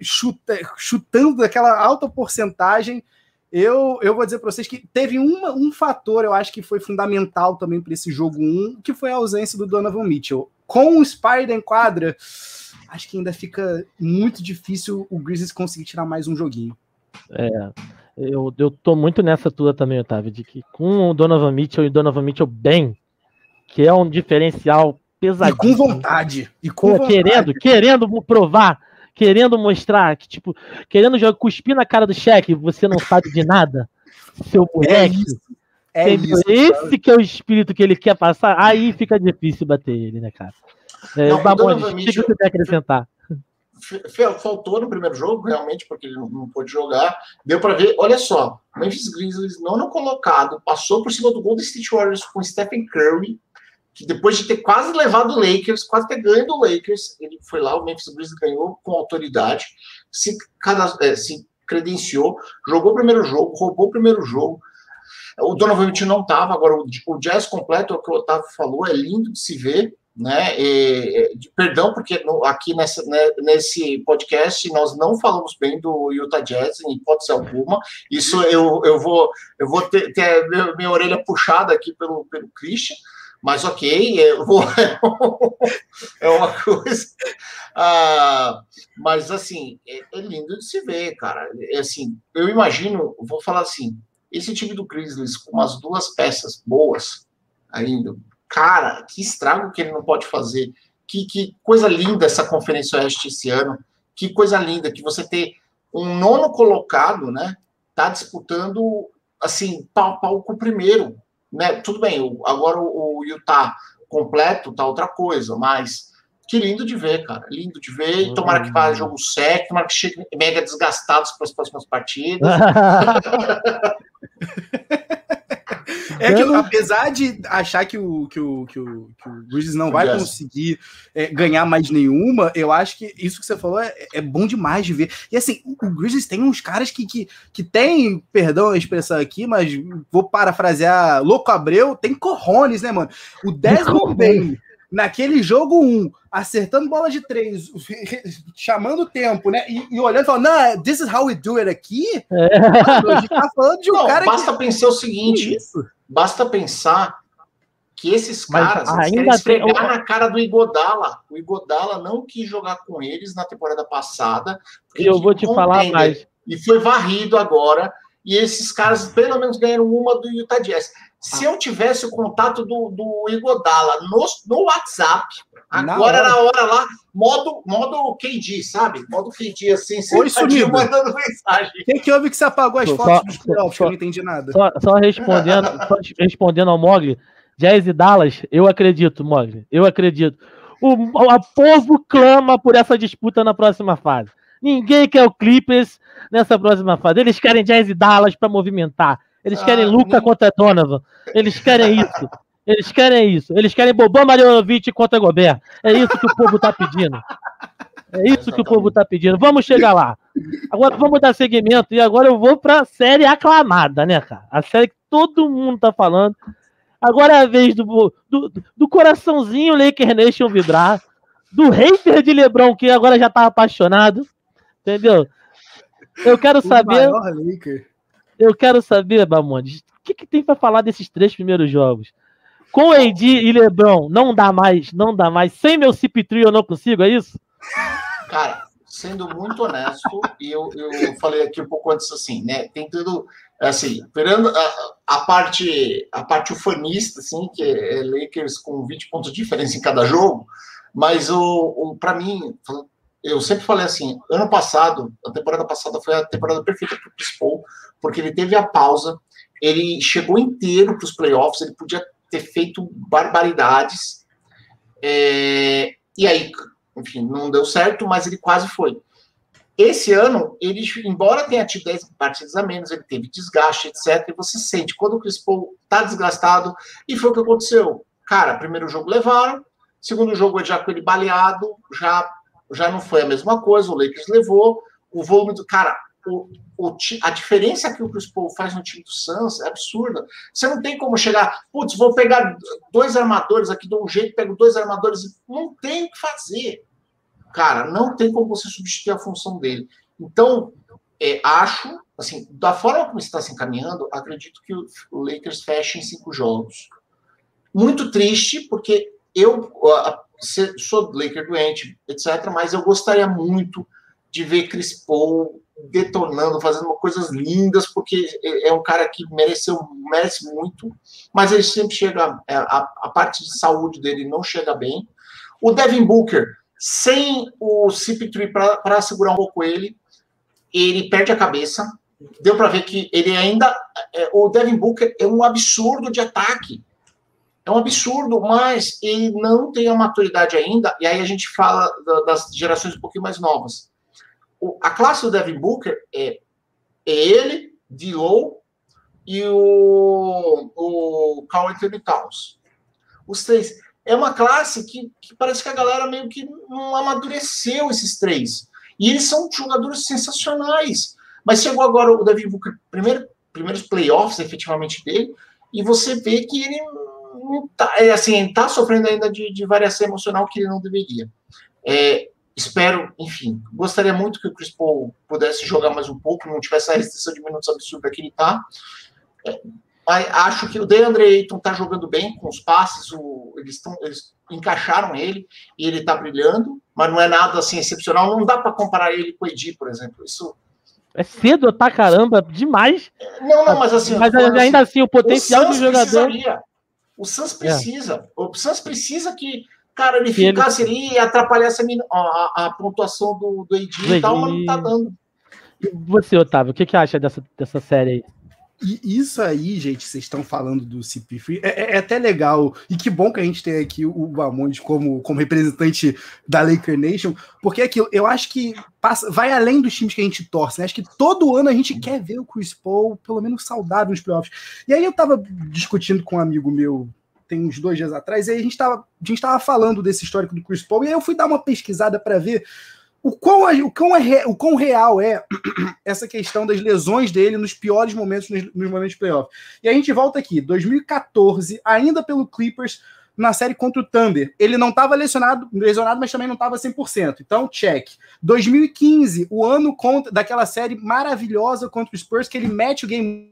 chuta, chutando aquela alta porcentagem. Eu, eu vou dizer para vocês que teve uma, um fator, eu acho que foi fundamental também para esse jogo 1, que foi a ausência do Donovan Mitchell. Com o Spider em quadra, acho que ainda fica muito difícil o Grizzlies conseguir tirar mais um joguinho. É, eu, eu tô muito nessa tua também, Otávio, de que com o Donovan Mitchell e o Donovan Mitchell bem, que é um diferencial pesadinho. E com vontade. E com Pô, vontade. Querendo, querendo provar querendo mostrar que, tipo, querendo jogar, cuspir na cara do cheque, você não sabe de nada, seu é moleque. É. É isso, Esse que é o espírito que ele quer passar, aí fica difícil bater ele, né, cara? É, não, Babone, o que você quer acrescentar? Faltou no primeiro jogo, realmente, porque ele não pôde jogar. Deu para ver, olha só, Memphis Grizzlies não colocado, passou por cima do Golden State Warriors com Stephen Curry, que depois de ter quase levado o Lakers, quase ter ganho do Lakers, ele foi lá, o Memphis Grizzlies ganhou com autoridade, se, é, se credenciou, jogou o primeiro jogo, roubou o primeiro jogo. O Donovan Mitchell não estava, agora o, o jazz completo, é o que o Otávio falou, é lindo de se ver, né? E, perdão, porque aqui nessa, né, nesse podcast nós não falamos bem do Utah Jazz em hipótese alguma. Isso eu, eu vou eu vou ter, ter minha, minha orelha puxada aqui pelo, pelo Christian, mas ok, vou, *laughs* é uma coisa. Ah, mas assim, é, é, lindo de se ver, cara. É, assim, eu imagino, vou falar assim, esse time do Grizzlies com umas duas peças boas ainda, cara, que estrago que ele não pode fazer. Que, que coisa linda essa Conferência Oeste esse ano. Que coisa linda que você ter um nono colocado, né? Tá disputando assim, pau pau com o primeiro né? Tudo bem, agora o, Utah completo tá outra coisa, mas que lindo de ver, cara. Lindo de ver. E tomara que vá jogo 7, tomara que chegue mega desgastados para as próximas partidas. *laughs* É que, apesar de achar que o, que o, que o, que o Grizzlies não vai conseguir é, ganhar mais nenhuma, eu acho que isso que você falou é, é, bom demais de ver. E assim, o Grizzlies tem uns caras que, que, que tem, perdão a expressão aqui, mas vou parafrasear Louco Abreu, tem corrones, né, mano? O Desmond Bain naquele jogo 1, um, acertando bola de três, chamando o tempo, né? E, e olhando e falando, não, this is how we do it aqui. É. Mano, a gente tá falando de um não, cara basta que... pensar o seguinte: basta pensar que esses caras ainda querem tem... na cara do Igodala. O Igodala não quis jogar com eles na temporada passada. E eu vou te falar mais. E foi varrido agora. E esses caras, pelo menos, ganharam uma do Utah Jazz. Se eu tivesse o contato do, do Igodala no, no WhatsApp, agora era a hora lá, modo, modo KD, sabe? Modo KD, assim, Oi, sumido. mandando mensagem. Quem que houve que você apagou as só, fotos dos playoffs? Que eu não entendi nada. Só, só respondendo, *laughs* só respondendo ao Mogli, Jazz e Dallas, eu acredito, Mogli, eu acredito. O, o povo clama por essa disputa na próxima fase. Ninguém quer o Clippers nessa próxima fase. Eles querem Jazz e Dallas para movimentar. Eles querem ah, Luca nem... contra Donovan. Eles querem isso. Eles querem isso. Eles querem Boban Marjanovic contra Gobert. É isso que o povo está pedindo. É isso que o povo está pedindo. Vamos chegar lá. Agora vamos dar seguimento. E agora eu vou para a série aclamada, né, cara? A série que todo mundo está falando. Agora é a vez do, do, do coraçãozinho Laker Nation vibrar. Do hater de Lebron, que agora já tá apaixonado. Entendeu? Eu quero saber. O maior Laker. Eu quero saber, Bamondes, o que, que tem para falar desses três primeiros jogos? Com AD e LeBron, não dá mais, não dá mais. Sem meu CP3 eu não consigo, é isso? Cara, sendo muito honesto, e eu, eu falei aqui um pouco antes assim, né? Tentando, assim, esperando a, a, parte a parte ufanista, assim, que é Lakers com 20 pontos de diferença em cada jogo, mas o, o para mim, eu sempre falei assim, ano passado, a temporada passada foi a temporada perfeita para o Chris Paul, porque ele teve a pausa, ele chegou inteiro para os playoffs, ele podia ter feito barbaridades, é, e aí enfim, não deu certo, mas ele quase foi. Esse ano, ele, embora tenha tido 10 partidas a menos, ele teve desgaste, etc. E você sente, quando o Chris Paul tá desgastado, e foi o que aconteceu. Cara, primeiro jogo levaram, segundo jogo já com ele baleado, já, já não foi a mesma coisa, o Lakers levou, o volume do. Cara, o, o, a diferença que o Chris Paul faz no time do Suns é absurda. Você não tem como chegar, putz, vou pegar dois armadores aqui, dou um jeito, pego dois armadores. Não tem o que fazer. Cara, não tem como você substituir a função dele. Então, é, acho, assim, da forma como está se encaminhando, acredito que o, o Lakers feche em cinco jogos. Muito triste, porque eu sou Laker doente, etc., mas eu gostaria muito de ver Chris Paul detonando, fazendo coisas lindas, porque é um cara que mereceu, merece muito, mas ele sempre chega, é, a, a parte de saúde dele não chega bem. O Devin Booker, sem o CP3 para segurar um pouco ele, ele perde a cabeça. Deu para ver que ele ainda. É, o Devin Booker é um absurdo de ataque. É um absurdo, mas ele não tem a maturidade ainda. E aí a gente fala das gerações um pouquinho mais novas a classe do Devin Booker é, é ele, Low e o, o Carl Anthony Towns. Os três. É uma classe que, que parece que a galera meio que não amadureceu esses três. E eles são jogadores sensacionais. Mas chegou agora o Devin Booker, primeiro, primeiros playoffs efetivamente dele, e você vê que ele tá, é, assim, tá sofrendo ainda de, de variação emocional que ele não deveria. É, Espero, enfim, gostaria muito que o Chris Paul pudesse jogar mais um pouco, não tivesse a restrição de minutos absurda que ele está. É, acho que o DeAndre Ayton está jogando bem com os passes, o, eles, tão, eles encaixaram ele e ele está brilhando, mas não é nada assim excepcional. Não dá para comparar ele com o Edi, por exemplo. Isso é cedo, tá caramba, demais. Não, não, mas assim. Mas ainda assim, assim, o potencial do jogador. O Suns precisa. É. O Suns precisa que Cara, ele ficasse ele... ali e atrapalhasse a, a, a, pontuação do, do e tal, mas não tá dando. E você, Otávio, o que, que acha dessa, dessa série aí? E isso aí, gente, vocês estão falando do CP é, é, é, até legal. E que bom que a gente tem aqui o Bamonde como, como representante da Laker Nation, porque aquilo, eu acho que passa, vai além dos times que a gente torce, né? Acho que todo ano a gente quer ver o Chris Paul, pelo menos saudável nos playoffs. E aí eu tava discutindo com um amigo meu tem uns dois dias atrás, e aí a gente estava a gente tava falando desse histórico do Chris Paul, e aí eu fui dar uma pesquisada para ver o quão, o, quão é, o quão real é *clears throat* essa questão das lesões dele nos piores momentos, nos, nos momentos de playoff. E a gente volta aqui, 2014, ainda pelo Clippers, na série contra o Thunder. Ele não estava lesionado, lesionado, mas também não estava 100%. Então, check. 2015, o ano contra, daquela série maravilhosa contra o Spurs, que ele mete o game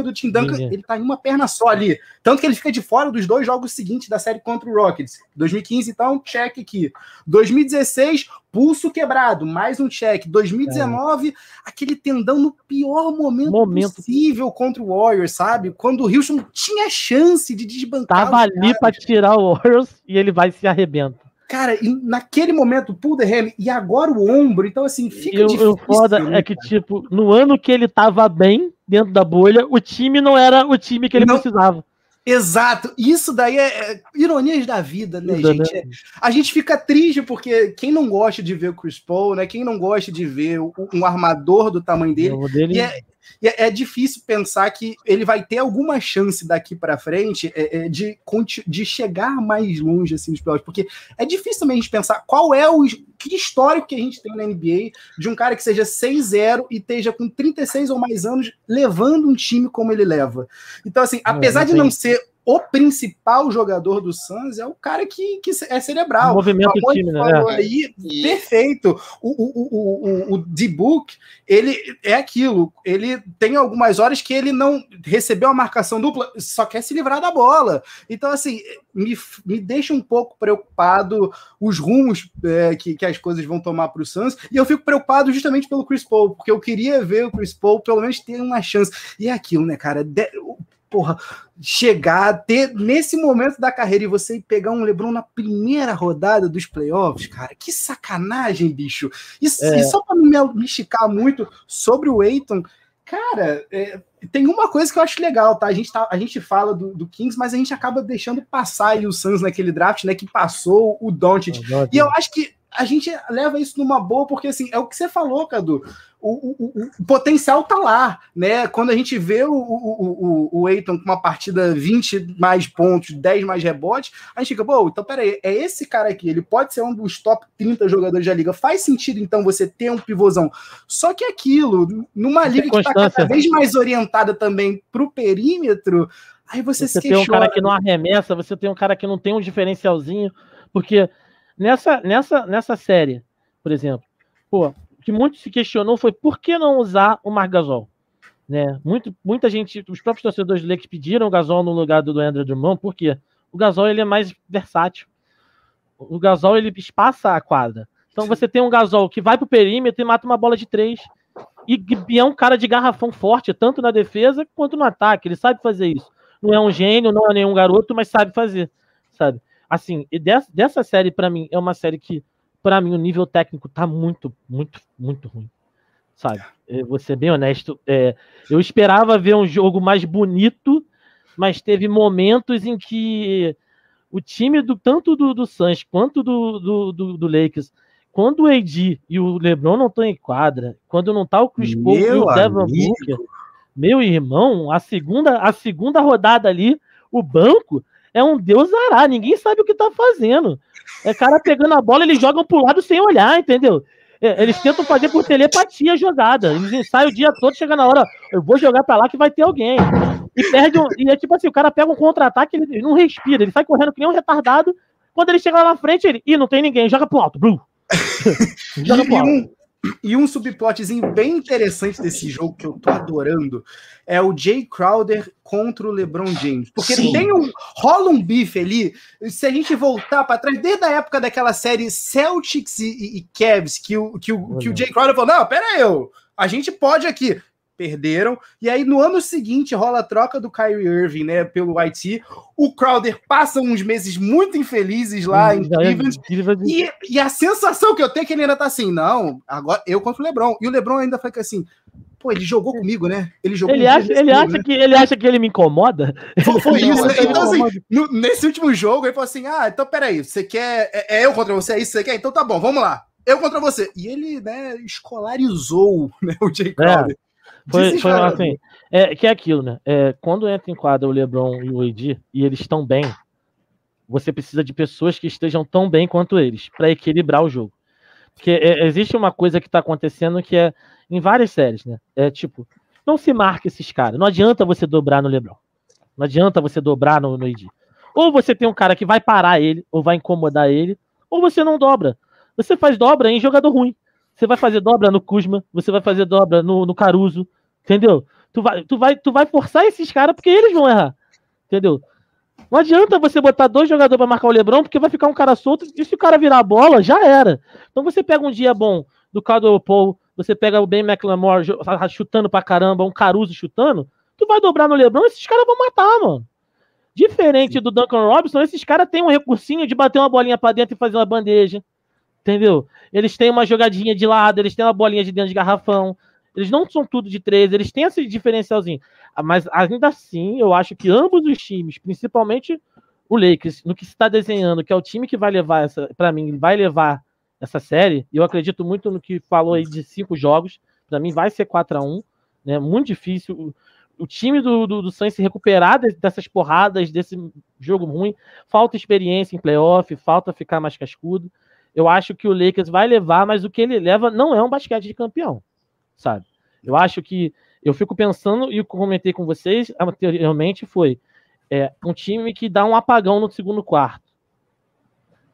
do Tim Duncan, ele tá em uma perna só ali. Tanto que ele fica de fora dos dois jogos seguintes da série contra o Rockets. 2015, então, check aqui. 2016, pulso quebrado, mais um check. 2019, é. aquele tendão no pior momento, momento, possível contra o Warriors, sabe? Quando o Houston tinha chance de desbancar. Tava ali para tirar o Warriors e ele vai se arrebenta. Cara, naquele momento, pull the ham, e agora o ombro, então assim, fica e difícil. O foda né, é que, tipo, no ano que ele tava bem, dentro da bolha, o time não era o time que ele não, precisava. Exato, isso daí é, é ironias da vida, né, gente? É, a gente fica triste porque quem não gosta de ver o Chris Paul, né? Quem não gosta de ver um armador do tamanho dele, dele... É, e é, é, difícil pensar que ele vai ter alguma chance daqui para frente é, é, de, de chegar mais longe assim, nos playoffs, porque é difícil também a gente pensar qual é o que histórico que a gente tem na NBA de um cara que seja 6-0 e esteja com 36 ou mais anos levando um time como ele leva. Então, assim, apesar de não ser o principal jogador do Suns é o cara que, que é cerebral. O movimento do time, né? Aí, e... Perfeito. O, o, o, o, o D-Book, ele é aquilo. Ele tem algumas horas que ele não recebeu a marcação dupla, só quer se livrar da bola. Então, assim, me, me deixa um pouco preocupado os rumos é, que, que as coisas vão tomar para o Suns. E eu fico preocupado justamente pelo Chris Paul, porque eu queria ver o Chris Paul pelo menos ter uma chance. E é aquilo, né, cara? De, porra, chegar, ter nesse momento da carreira e você pegar um LeBron na primeira rodada dos playoffs, cara, que sacanagem, bicho. Isso, é. E só para não me esticar muito sobre o Aiton, cara, é, tem uma coisa que eu acho legal, tá? A gente, tá, a gente fala do, do Kings, mas a gente acaba deixando passar o Suns naquele draft, né, que passou o Doncic. E eu acho que a gente leva isso numa boa, porque assim, é o que você falou, Cadu. O, o, o, potencial tá lá, né? Quando a gente vê o, o, o, Eiton com uma partida 20 mais pontos, 10 mais rebotes, a gente fica, pô, então peraí, é esse cara aqui, ele pode ser um dos top 30 jogadores da liga. Faz sentido, então, você ter um pivôzão. Só que aquilo, numa liga que tá cada vez mais orientada também pro perímetro, aí você, você se questiona. Você tem um cara que não arremessa, você tem um cara que não tem um diferencialzinho, porque Nessa, nessa, nessa série, por exemplo, pô, o que muito se questionou foi por que não usar o Marc Gasol? Né? Muito, muita gente, os próprios torcedores do Lakers pediram o Gasol no lugar do Andrew Drummond, por quê? O Gasol ele é mais versátil. O Gasol ele espaça a quadra. Então você tem um Gasol que vai pro perímetro e mata uma bola de três. E, e, é um cara de garrafão forte, tanto na defesa quanto no ataque. Ele sabe fazer isso. Não é um gênio, não é nenhum garoto, mas sabe fazer, sabe? Assim, e dessa, dessa série, para mim, é uma série que, para mim, o nível técnico tá muito, muito, muito ruim. Sabe? Eu vou ser bem honesto. É, eu esperava ver um jogo mais bonito, mas teve momentos em que o time do tanto do, do Suns quanto do, do, do, do Lakers, quando o AD e o LeBron não estão em quadra, quando não tá o Chris Paul e o Devin Booker, meu irmão, a segunda, a segunda rodada ali, o banco é um deus ará, ninguém sabe o que tá fazendo. É cara pegando a bola, eles jogam pro lado sem olhar, entendeu? É, eles tentam fazer por telepatia a jogada. Eles ensaiam o dia todo, chega na hora, eu vou jogar pra lá que vai ter alguém. E perde um, E é tipo assim, o cara pega um contra-ataque, ele não respira, ele sai correndo que nem um retardado. Quando ele chega lá na frente, ele. Ih, não tem ninguém, joga pro alto, Blue. *laughs* joga pro alto. E um subplotzinho bem interessante desse jogo que eu tô adorando é o Jay Crowder contra o LeBron James. Porque Sim. tem um rola um bife ali. Se a gente voltar para trás, desde a época daquela série Celtics e, e, e Cavs, que o, que, o, que o Jay Crowder falou: Não, pera aí, eu, a gente pode aqui perderam. E aí, no ano seguinte, rola a troca do Kyrie Irving, né, pelo IT. O Crowder passa uns meses muito infelizes lá hum, em Cleveland. E, e, a sensação que eu tenho é que ele ainda tá assim, não, agora eu contra o LeBron. E o LeBron ainda foi assim, pô, ele jogou comigo, né? Ele jogou ele acha, ele acha né? que Ele acha que ele me incomoda? Foi, foi isso, né? Então, assim, no, nesse último jogo, ele falou assim, ah, então peraí, você quer... É, é eu contra você, é isso que você quer? Então tá bom, vamos lá. Eu contra você. E ele, né, escolarizou *laughs* né, o Jay Crowder. É. Foi, foi assim, é, que é aquilo, né? É, quando entra em quadra o LeBron e o AD e eles estão bem, você precisa de pessoas que estejam tão bem quanto eles para equilibrar o jogo. Porque é, existe uma coisa que está acontecendo que é em várias séries, né? É tipo, não se marca esses caras. Não adianta você dobrar no LeBron. Não adianta você dobrar no, no AD. Ou você tem um cara que vai parar ele, ou vai incomodar ele, ou você não dobra. Você faz dobra em jogador ruim. Você vai fazer dobra no Kuzma, você vai fazer dobra no, no Caruso, entendeu? Tu vai, tu, vai, tu vai forçar esses caras porque eles vão errar, entendeu? Não adianta você botar dois jogadores para marcar o Lebron, porque vai ficar um cara solto, e se o cara virar a bola, já era. Então você pega um dia bom do Caldwell Paul, você pega o Ben McLemore chutando pra caramba, um Caruso chutando, tu vai dobrar no Lebron, esses caras vão matar, mano. Diferente do Duncan Robinson, esses caras têm um recursinho de bater uma bolinha para dentro e fazer uma bandeja. Entendeu? Eles têm uma jogadinha de lado, eles têm uma bolinha de dentro de garrafão. Eles não são tudo de três, eles têm esse diferencialzinho. Mas ainda assim, eu acho que ambos os times, principalmente o Lakers, no que se está desenhando, que é o time que vai levar essa, para mim, vai levar essa série, eu acredito muito no que falou aí de cinco jogos, para mim vai ser 4 a 1 né? Muito difícil. O, time do, do, do Saints se recuperar dessas porradas, desse jogo ruim, falta experiência em playoff, falta ficar mais cascudo. Eu acho que o Lakers vai levar, mas o que ele leva não é um basquete de campeão, sabe? Eu acho que eu fico pensando e comentei com vocês anteriormente foi É um time que dá um apagão no segundo quarto.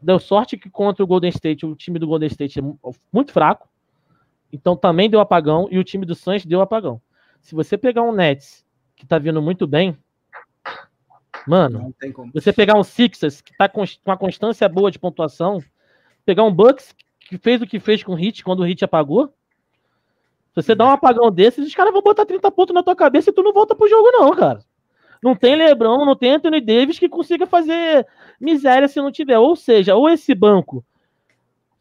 Deu sorte que contra o Golden State, o time do Golden State é muito fraco. Então também deu apagão. E o time do Suns deu apagão. Se você pegar um Nets que tá vindo muito bem, mano, você pegar um Sixers que tá com uma constância boa de pontuação, pegar um Bucks que fez o que fez com o Hit quando o Hit apagou, se você dá um apagão desses, os caras vão botar 30 pontos na tua cabeça e tu não volta pro jogo não, cara. Não tem LeBron, não tem Anthony Davis que consiga fazer miséria se não tiver. Ou seja, ou esse banco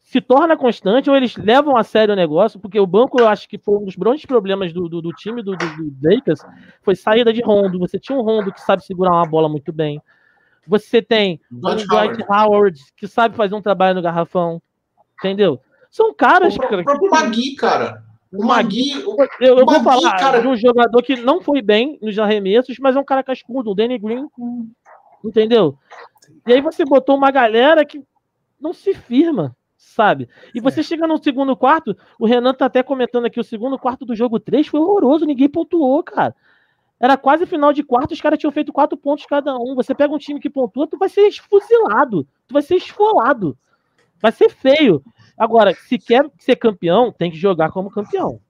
se torna constante, ou eles levam a sério o negócio, porque o banco, eu acho que foi um dos grandes problemas do, do, do time do, do, do Lakers, foi saída de rondo. Você tinha um rondo que sabe segurar uma bola muito bem. Você tem um Dwight Dwight Howard que sabe fazer um trabalho no garrafão. Entendeu? São caras, O cara. o próprio Magui, cara. O Magui, Eu, eu vou falar cara- de um jogador que não foi bem nos arremessos, mas é um cara cascudo, o Danny Green. Entendeu? E aí você botou uma galera que não se firma, sabe? E você chega no segundo quarto, o Renan tá até comentando aqui, o segundo quarto do jogo 3 foi horroroso, ninguém pontuou, cara. Era quase final de quarto, os caras tinham feito quatro pontos cada um. Você pega um time que pontua, tu vai ser fuzilado, tu vai ser esfolado. Vai ser feio. Agora, se quer ser campeão, tem que jogar como campeão.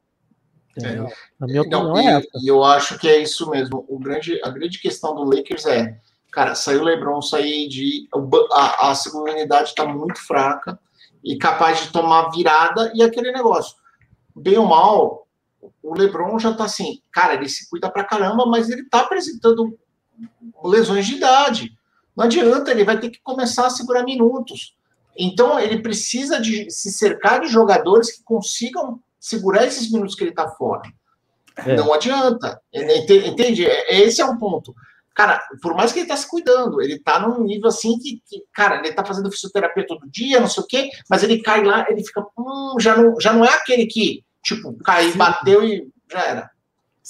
A minha opinião Não, é e, essa. e eu acho que é isso mesmo. O grande, a grande questão do Lakers é, cara, saiu o LeBron, sair de a, a segunda unidade está muito fraca e capaz de tomar virada e aquele negócio. Bem ou mal, o LeBron já tá assim, cara, ele se cuida pra caramba, mas ele tá apresentando lesões de idade. Não adianta, ele vai ter que começar a segurar minutos. Então, ele precisa de se cercar de jogadores que consigam segurar esses minutos que ele tá fora. É. Não adianta. Ente- Entende? É- Esse é um ponto. Cara, por mais que ele tá se cuidando, ele tá num nível assim que, que, cara, ele tá fazendo fisioterapia todo dia, não sei o quê, mas ele cai lá, ele fica, hum, já não, já não é aquele que, tipo, caiu, Sim. bateu e já era.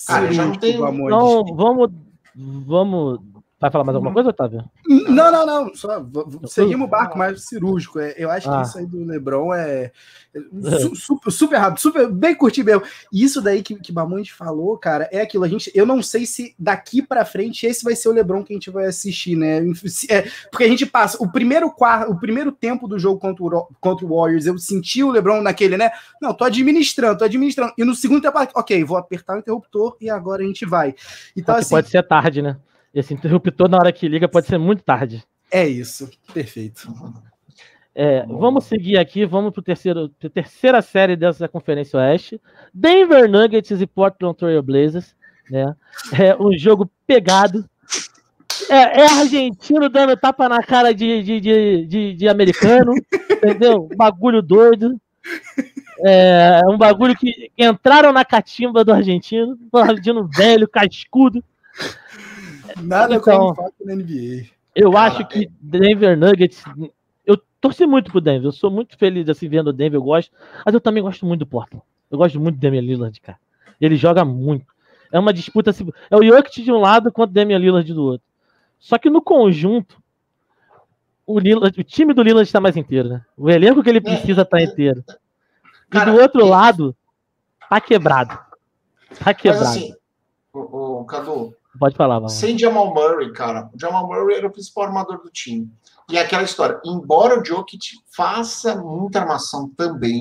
Cara, já não tem-. Então, vamos. Vamos. Vai falar mais alguma coisa, Otávio? Não, não, não. Só seguimos o barco mais cirúrgico. É, eu acho Ah. que isso aí do Lebron é é *laughs* su- super, super rápido, super bem curtir mesmo. E isso daí que, que Mamãe falou, cara, é aquilo. A gente, eu não sei se daqui pra frente esse vai ser o Lebron que a gente vai assistir, né? É, porque a gente passa o primeiro quarto, o primeiro tempo do jogo contra o, contra o Warriors, eu senti o Lebron naquele, né? Não, tô administrando, tô administrando. E no segundo tempo, ok, vou apertar o interruptor e agora a gente vai. Então, assim, pode ser tarde, né? Esse interruptor, na hora que liga, pode ser muito tarde. é isso. Perfeito. É, vamos seguir aqui, vamos para a terceira série dessa Conferência Oeste. Denver Nuggets e Portland Trail Blazers. Né? É um jogo pegado. É, é argentino dando tapa na cara de, de, de, de, de americano. entendeu? Um bagulho doido. É um bagulho que entraram na catimba do argentino. Um argentino velho, cascudo. Nada Então- como fato na NBA. Eu Cara, acho que Denver Nuggets. Eu torci muito pro Denver. Eu sou muito feliz assim vendo o Denver, eu gosto. Mas eu também gosto muito do Portland. Eu gosto muito do Damian Lillard, cara. Ele joga muito. É uma disputa assim. É o Jokic de um lado contra o Damian Lillard do outro. Só que no conjunto, o, Lillard, o time do Lillard está mais inteiro, né? O elenco que ele precisa tá inteiro. E Cara, do outro lado, tá quebrado. Tá Mas quebrado. assim, o, o Cadu, Pode falar, Valão. sem Jamal Murray, cara, o Jamal Murray era o principal armador do time. E é aquela história, embora o Jokic faça muita armação também,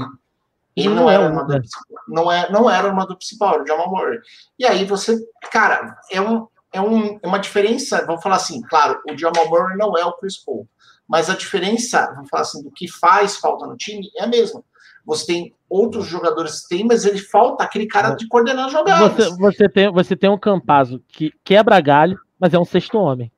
ele não, Não é era o armador principal. Não, é, não era o armador principal, era o Jamal Murray. E aí você, cara, é, um, é, um, é uma diferença, vamos falar assim, claro, o Jamal Murray não é o Chris Paul, mas a diferença, vamos falar assim, do que faz falta no time é a mesma. Você tem outros jogadores que tem, mas ele falta aquele cara de coordenar jogadas. Você, você, tem, você tem um Campazo que quebra galho, mas é um sexto homem.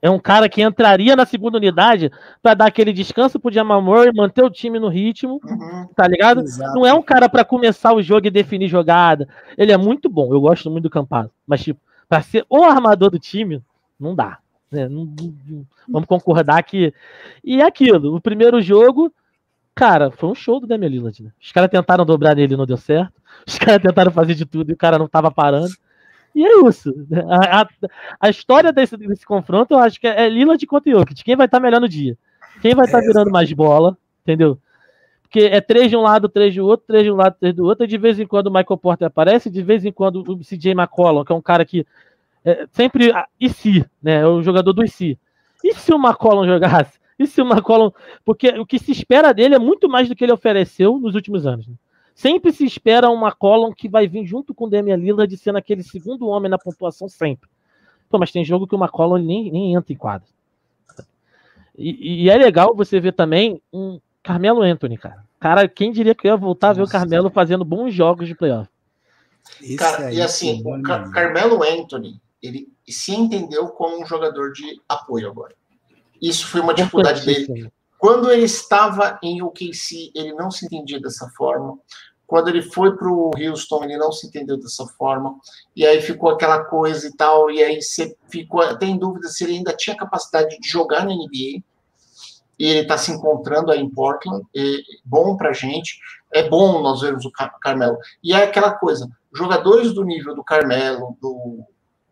É um cara que entraria na segunda unidade para dar aquele descanso pro Jamal Murray, manter o time no ritmo, Uhum. tá ligado? Exato. Não é um cara para começar o jogo e definir jogada. Ele é muito bom, eu gosto muito do Campazzo. Mas, tipo, para ser o armador do time, não dá. né? Não- não- não- vamos concordar que. E é aquilo, o primeiro jogo, cara, foi um show do Damian Lillard, né? Os caras tentaram dobrar nele e não deu certo. Os caras tentaram fazer de tudo e o cara não tava parando. E é isso. A, a- a história desse, desse confronto, eu acho que é Lillard contra Jokic. Quem vai estar melhor no dia? Quem vai estar É, virando mais bola? Entendeu? Porque é três de um lado, três do outro, três de um lado, três do outro, e de vez em quando o Michael Porter aparece, de vez em quando o CJ McCollum, que é um cara que é, sempre ah, e se, né? É o jogador do e se. E se o McCollum jogasse? E se o McCollum. Porque o que se espera dele é muito mais do que ele ofereceu nos últimos anos. Né? Sempre se espera um McCollum que vai vir junto com o Damian Lillard sendo aquele segundo homem na pontuação sempre. Pô, mas tem jogo que o McCollum nem, nem entra em quadro. E, e, é legal você ver também um Carmelo Anthony, cara. Cara, quem diria que eu ia voltar Nossa. a ver o Carmelo fazendo bons jogos de playoff? Cara, e assim, o Car Carmelo Anthony, ele se entendeu como um jogador de apoio agora. Isso foi uma dificuldade dele. Quando ele estava em OKC, ele não se entendia dessa forma. Quando ele foi para o Houston, ele não se entendeu dessa forma. E aí ficou aquela coisa e tal. E aí você ficou até em dúvida se ele ainda tinha capacidade de jogar na NBA. E ele está se encontrando aí em Portland. É bom para gente. É bom nós vermos o Carmelo. E é aquela coisa: jogadores do nível do Carmelo, do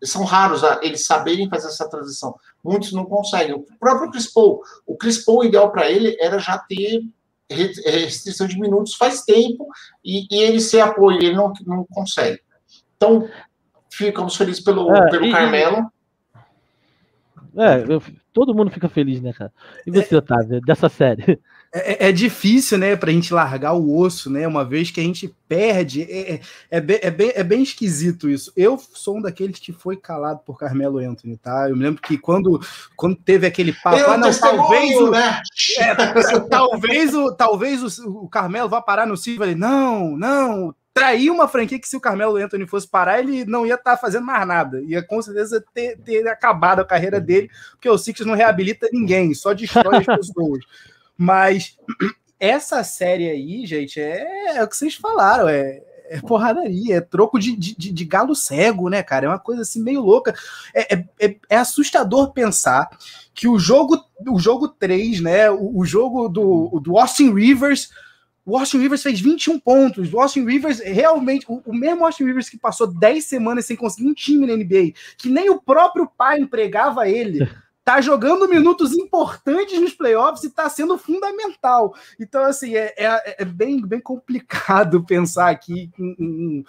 são raros eles saberem fazer essa transição. Muitos não conseguem. O próprio Chris Paul, o Chris Paul, o ideal para ele era já ter restrição de minutos faz tempo e, e ele ser apoio, ele não, não consegue. Então, ficamos felizes pelo, é, pelo e, Carmelo. É, eu, todo mundo fica feliz, né, cara? E você, é, Otávio, dessa série? É, é, é, difícil, né, pra gente largar o osso, né? Uma vez que a gente perde. É, é, é, bem, é, bem, é bem esquisito isso. Eu sou um daqueles que foi calado por Carmelo Anthony, tá? Eu me lembro que quando, quando teve aquele papo, ah, não, talvez o, né? é, *laughs* talvez o, talvez o, o Carmelo vá parar no Silva. Não, não, trair uma franquia que se o Carmelo Anthony fosse parar, ele não ia estar tá fazendo mais nada. Ia com certeza ter, ter acabado a carreira dele, porque o Sixers não reabilita ninguém, só destrói as *laughs* pessoas. Mas essa série aí, gente, é, é o que vocês falaram, é, é porradaria, é troco de, de, de, galo cego, né, cara? É uma coisa assim meio louca. É, é, é, é assustador pensar que o jogo, o jogo 3, né? O, o, jogo do, do Austin Rivers. O Austin Rivers fez 21 pontos. O Austin Rivers realmente. O, o mesmo Austin Rivers que passou 10 semanas sem conseguir um time na NBA, que nem o próprio pai empregava ele. *laughs* tá jogando minutos importantes nos playoffs e está sendo fundamental. Então, assim, é, é, é, bem, bem complicado *laughs* pensar aqui em, em,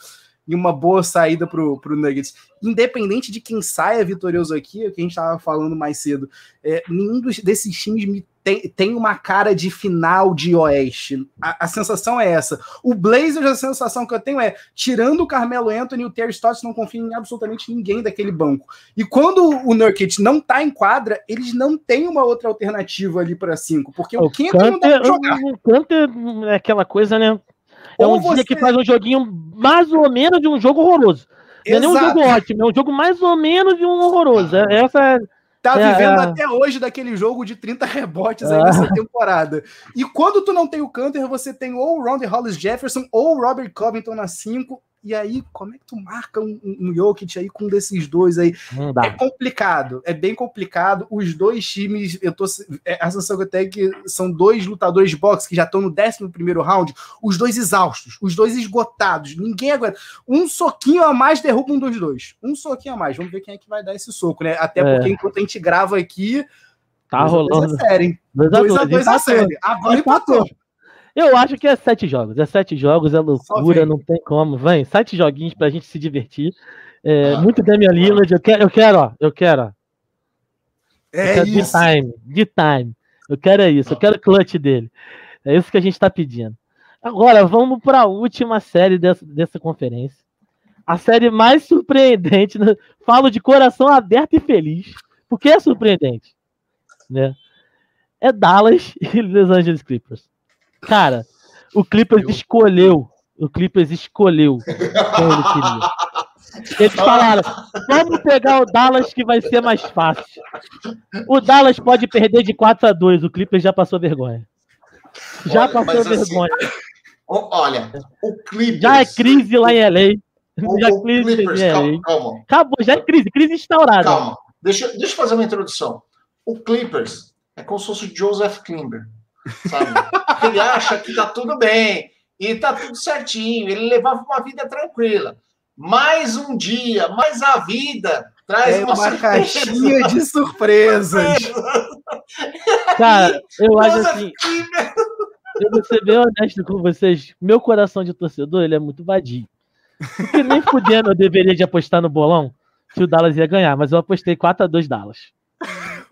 em uma boa saída para o Nuggets. Independente de quem saia vitorioso aqui, é o que a gente estava falando mais cedo, é, nenhum dos, desses times me tem, tem uma cara de final de Oeste. A, a, sensação é essa. O Blazers, a sensação que eu tenho é, tirando o Carmelo Anthony o Terry Stotts, não confio em absolutamente ninguém daquele banco. E quando o Nurkic não tá em quadra, eles não têm uma outra alternativa ali para cinco, porque o, o Cantor não dá pra jogar. O Cantor é aquela coisa, né? É ou um você... dia que faz um joguinho mais ou menos de um jogo horroroso. Não é nem um jogo ótimo, é um jogo mais ou menos de um horroroso. É, essa é tá é, vivendo é. até hoje daquele jogo de 30 rebotes aí é. nessa temporada. E quando tu não tem o Canter, você tem ou o Ronde Hollis Jefferson ou o Robert Covington na 5 e aí, como é que tu marca um, um Jokic aí com um desses dois aí? É complicado, é bem complicado. Os dois times, eu tô. É, a sensação que eu tenho é que são dois lutadores de boxe que já estão no 11 primeiro round, os dois exaustos, os dois esgotados. Ninguém aguenta. Um soquinho a mais derruba um dos dois. Um soquinho a mais. Vamos ver quem é que vai dar esse soco, né? Até porque é. enquanto a gente grava aqui. Tá rolando. 2 a 2 a série. Agora empatou. Eu acho que é sete jogos. É sete jogos, é loucura, não tem como. Vem, sete joguinhos pra gente se divertir. É, ah, muito Damian Lillard. Eu quero, eu quero, ó. Eu quero, ó. É quero isso. De time, de time. Eu quero é isso. Eu quero clutch dele. É isso que a gente tá pedindo. Agora, vamos para a última série dessa, dessa conferência. A série mais *laughs* surpreendente. Né? Falo de coração aberto e feliz. Porque é surpreendente. Né? É Dallas *laughs* e Los Angeles Clippers. Cara, o Clippers escolheu. O Clippers escolheu quem ele queria. Eles falaram: vamos pegar o Dallas que vai ser mais fácil. O Dallas pode perder de 4 a 2 o Clippers já passou vergonha. Já olha, passou assim, vergonha. Assim, olha, o Clippers. Já é crise lá em LA. O, já o crise Clippers, em LA. Calma, calma. Acabou, já é crise, crise instaurada. Calma, deixa, deixa eu fazer uma introdução. O Clippers é como se fosse o Joseph Klimber sabe? Ele acha que tá tudo bem e tá tudo certinho, ele levava uma vida tranquila. Mais um dia, mais a vida traz é uma, uma caixinha de surpresas. *laughs* Cara, eu acho assim. Eu vou ser bem honesto com vocês. Meu coração de torcedor ele é muito vadio. Porque nem fudendo eu deveria de apostar no bolão. que o Dallas ia ganhar, mas eu apostei 4x2 Dallas.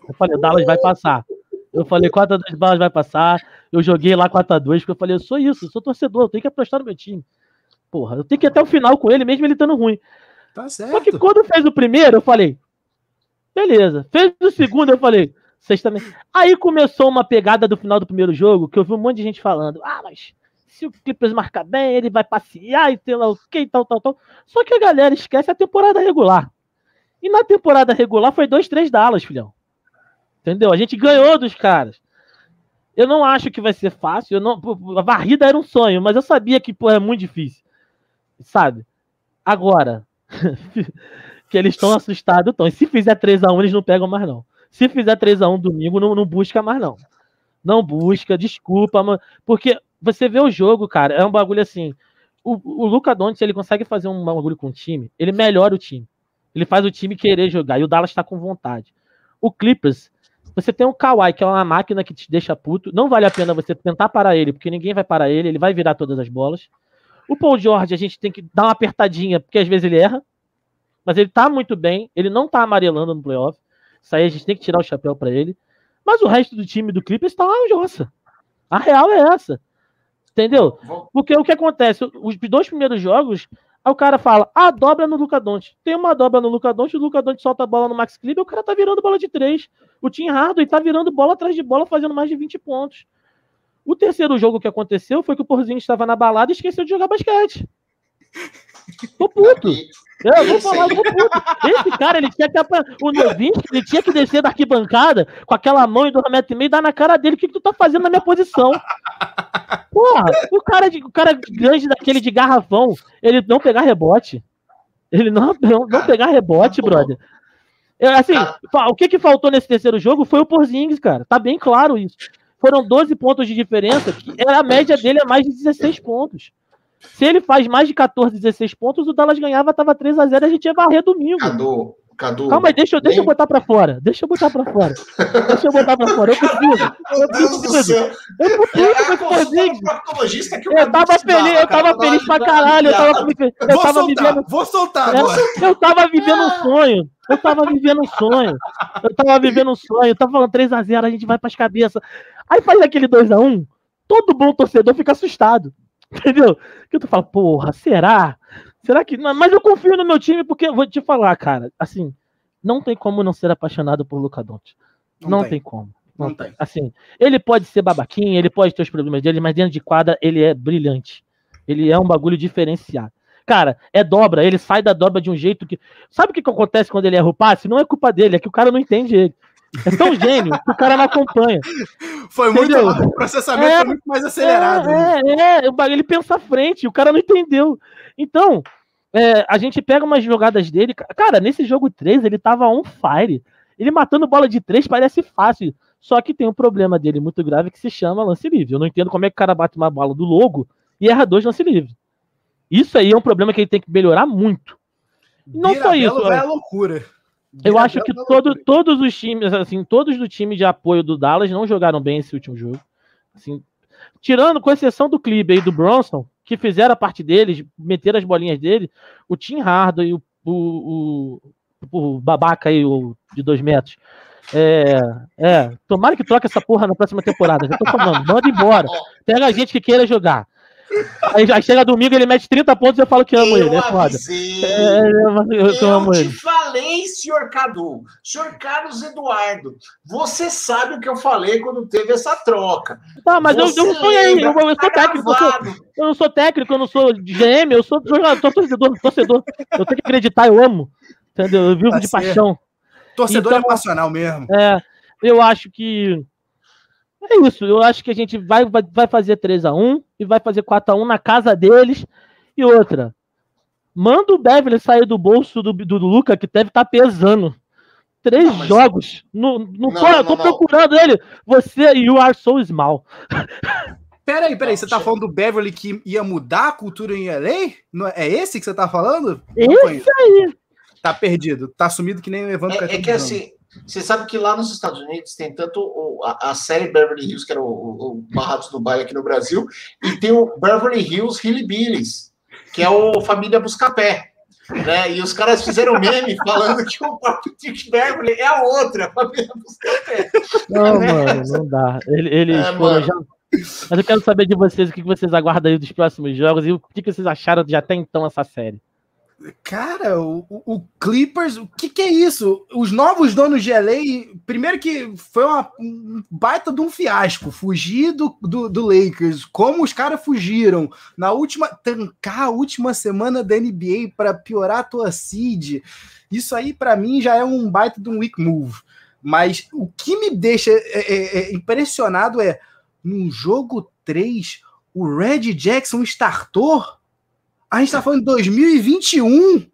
Eu falei, o Dallas vai passar. Eu falei, 4x2 Dallas vai passar. Eu joguei lá 4x2, porque eu falei, eu sou isso, eu sou torcedor, eu tenho que apostar no meu time. Porra, eu tenho que ir até o final com ele, mesmo ele estando ruim. Tá certo. Só que quando fez o primeiro, eu falei, beleza. Fez o segundo, eu falei, vocês também. Aí começou uma pegada do final do primeiro jogo, que eu vi um monte de gente falando, ah, mas se o Clippers marcar bem, ele vai passear e sei lá o que e tal, tal, tal. Só que a galera esquece a temporada regular. E na temporada regular foi 2-3 Dallas, filhão. Entendeu? A gente ganhou dos caras. Eu não acho que vai ser fácil. Eu não, a varrida era um sonho, mas eu sabia que pô, é muito difícil. Sabe? Agora, *laughs* que eles estão assustados, estão. E se fizer 3x1, eles não pegam mais, não. Se fizer 3x1 domingo, não, não busca mais, não. Não busca, desculpa. Porque você vê o jogo, cara, é um bagulho assim. O, o Luca Doncic, ele consegue fazer um bagulho com o time, ele melhora o time. Ele faz o time querer jogar, e o Dallas tá com vontade. O Clippers, você tem o Kawhi, que é uma máquina que te deixa puto. Não vale a pena você tentar parar ele, porque ninguém vai parar ele, ele vai virar todas as bolas. O Paul George, a gente tem que dar uma apertadinha, porque às vezes ele erra. Mas ele tá muito bem, ele não tá amarelando no playoff. Isso aí a gente tem que tirar o chapéu para ele. Mas o resto do time do Clippers tá uma jossa. A real é essa. Entendeu? Porque o que acontece? Os dois primeiros jogos, aí o cara fala, ah, dobra no Luca Doncic. Tem uma dobra no Luca Doncic, o Luca Doncic solta a bola no Max Kleber, o cara tá virando bola de três. O Tim Hardaway tá virando bola atrás de bola, fazendo mais de 20 pontos. O terceiro jogo que aconteceu foi que o Porzinho estava na balada e esqueceu de jogar basquete. Tô puto. Eu vou falar, eu vou puto. Esse cara, ele tinha que. O novinho, ele tinha que descer da arquibancada com aquela mão e dois metros e meio e dar na cara dele. O que, que tu tá fazendo na minha posição? Porra, o cara, de, o cara grande daquele de garrafão, ele não pegar rebote. Ele não, não, não pegar rebote, brother. É, assim, o que, que faltou nesse terceiro jogo foi o Porzingis, cara. Tá bem claro isso. Foram 12 pontos de diferença, que a média dele é mais de 16 pontos. Se ele faz mais de 14, 16 pontos, o Dallas ganhava, tava 3 a 0 a gente ia varrer domingo. Cadu, Cadu. Calma aí, deixa, deixa eu botar pra fora. Deixa eu botar pra fora. deixa eu botar pra fora. Eu *laughs* preciso. Eu preciso. Eu preciso com esse Eu tava feliz, eu tava feliz pra caralho. Eu tava, eu tava vivendo. Vou soltar É, eu tava vivendo um sonho. Eu tava vivendo um sonho. Eu tava vivendo um sonho. Eu tava falando 3x0, a gente vai pras cabeças. Aí faz aquele 2x1, todo bom torcedor fica assustado. *laughs* Entendeu? Que tu fala, porra, será? Será que. Não, Mas eu confio no meu time, porque eu vou te falar, cara, assim, não tem como não ser apaixonado por Luca Doncic. Não, tem. como. Não, Não tem. tem. Assim, ele pode ser babaquinho, ele pode ter os problemas dele, mas dentro de quadra ele é brilhante. Ele é um bagulho diferenciado. Cara, é dobra, ele sai da dobra de um jeito que. Sabe o que, que acontece quando ele erra o passe? Não é culpa dele, é que o cara não entende ele. É tão gênio que o cara não acompanha. Foi muito. Entendeu? O processamento É, foi muito mais acelerado. né? É, é, é, ele pensa à frente, o cara não entendeu. Então, é, a gente pega umas jogadas dele. ca- Cara, nesse jogo 3, ele tava on fire. Ele matando bola de 3 parece fácil. Só que tem um problema dele muito grave que se chama lance livre. Eu não entendo como é que o cara bate uma bola do logo e erra dois lance livre. Isso aí é um problema que ele tem que melhorar muito. Não só Mirabello isso, vai é. à loucura. Eu acho que à todo, todos os times, assim, todos do time de apoio do Dallas não jogaram bem esse último jogo. Assim, tirando, com exceção do Kliber e do Bronson, que fizeram a parte deles, meteram as bolinhas dele, o Tim Hardaway e o, o, o, o babaca aí, o de dois metros. É, é, tomara que troque essa porra na próxima temporada. Já tô falando, manda embora. *laughs* Pega a gente que queira jogar. Aí, aí chega domingo, ele mete 30 pontos e eu falo que amo ele. É foda. avisei. É, eu, eu, eu Eu amo te ele. falei, senhor Cadu. Senhor Carlos Eduardo, você sabe o que eu falei quando teve essa troca. Tá, mas eu, eu não sou aí, eu, eu sou Tá técnico, eu, sou, eu não sou técnico, eu não sou GM, eu sou jogador, sou torcedor, torcedor. Eu tenho que acreditar, eu amo. Entendeu? Eu vivo Tá de certo. paixão. Torcedor Então- é passional mesmo. É, eu acho que. É isso, eu acho que a gente vai, vai, vai fazer 3x1 e vai fazer 4x1 na casa deles. E outra, manda o Beverly sair do bolso do, do Luca, que deve estar pesando. Três Não, mas- jogos. No, no, Não, tô, não, eu tô não. procurando ele. Você, you are so small. Peraí, peraí, você tá falando do Beverly que ia mudar a cultura em LA? Não é- É esse que você tá falando? Esse aí. Tá perdido, tá sumido que nem o Evandro É, é Caetano que assim, você sabe que lá nos Estados Unidos tem tanto o- a, a série Beverly Hills, que era o, o, Barrados do Baile aqui no Brasil, e tem o Beverly Hills Hillbillies, que é o Família Buscapé. Né? E os caras fizeram meme falando que o Patrick Beverly é a outra. Não, né? mano, não dá. Eles é, foram já. Mas eu quero saber de vocês o que vocês aguardam aí dos próximos jogos e o que vocês acharam de até então essa série. Cara, o, o, Clippers, o que, que é isso? Os novos donos de LA, primeiro que foi uma um baita de um fiasco, fugir do, do, do Lakers, como os caras fugiram na última, tancar a última semana da NBA para piorar a tua seed, isso aí para mim já é um baita de um weak move. Mas o que me deixa é, é, é impressionado é, num jogo 3, o Red Jackson startou a gente tá falando de 2021.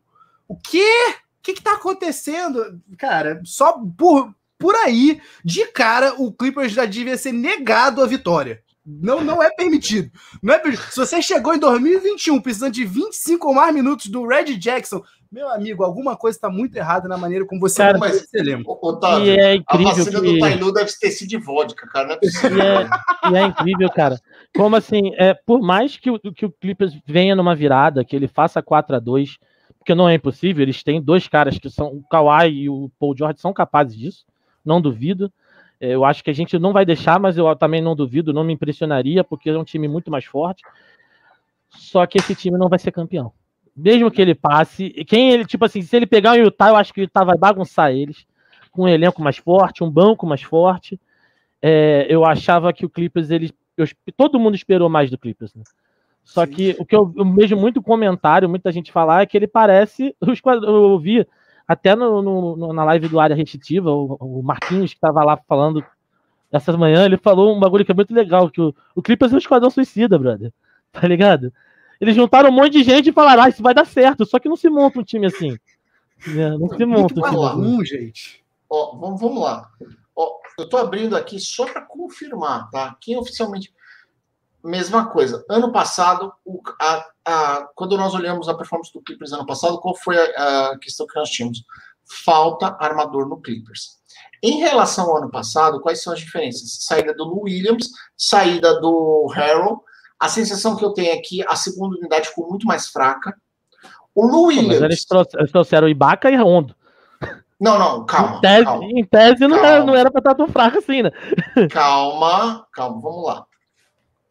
O quê? O que que tá acontecendo? Cara, só por, por aí, de cara, o Clippers já devia ser negado a vitória. Não, não é permitido. Não é permitido. Se você chegou em 2021 precisando de 25 ou mais minutos do Red Jackson, meu amigo, alguma coisa está muito errada na maneira como você cara, mas, Otávio, e é incrível a vacina que... do Tailu deve ter sido de vodka, cara. Não é possível. E é, e é incrível, cara. Como assim, é, por mais que o, que o Clippers venha numa virada, que ele faça 4 a 2 porque não é impossível, eles têm dois caras que são o Kawhi e o Paul George são capazes disso, não duvido. É, eu acho que a gente não vai deixar, mas eu também não duvido, não me impressionaria, porque é um time muito mais forte. Só que esse time não vai ser campeão mesmo que ele passe, quem ele, tipo assim, se ele pegar o Utah, eu acho que o Utah vai bagunçar eles, com um elenco mais forte, um banco mais forte. É, eu achava que o Clippers, ele, eu, todo mundo esperou mais do Clippers, né? Só Sim. que o que eu, eu, vejo muito comentário, muita gente falar, é que ele parece. *laughs* Eu ouvi até no, no, na live do Área Restritiva, o, o Marquinhos, que estava lá falando essa manhã, ele falou um bagulho que é muito legal: que o, o Clippers é um esquadrão suicida, brother. *laughs* Tá ligado? Eles juntaram um monte de gente e falaram, ah, isso vai dar certo. Só que não se monta um time assim. É, não se monta um time assim. gente. Ó, vamos, vamos lá. Ó, eu estou abrindo aqui só para confirmar, tá? Quem oficialmente. Mesma coisa. Ano passado, o, a, a, quando nós olhamos a performance do Clippers ano passado, qual foi a, a questão que nós tínhamos? Falta armador no Clippers. Em relação ao ano passado, quais são as diferenças? Saída do Williams, saída do Harold a sensação que eu tenho é que a segunda unidade ficou muito mais fraca. O Lu Williams. Mas eles trouxeram Ibaka e Rondo. Não, não, calma. Em tese, calma, em tese não, era, não era pra estar tão fraco assim, né? Calma, calma, vamos lá.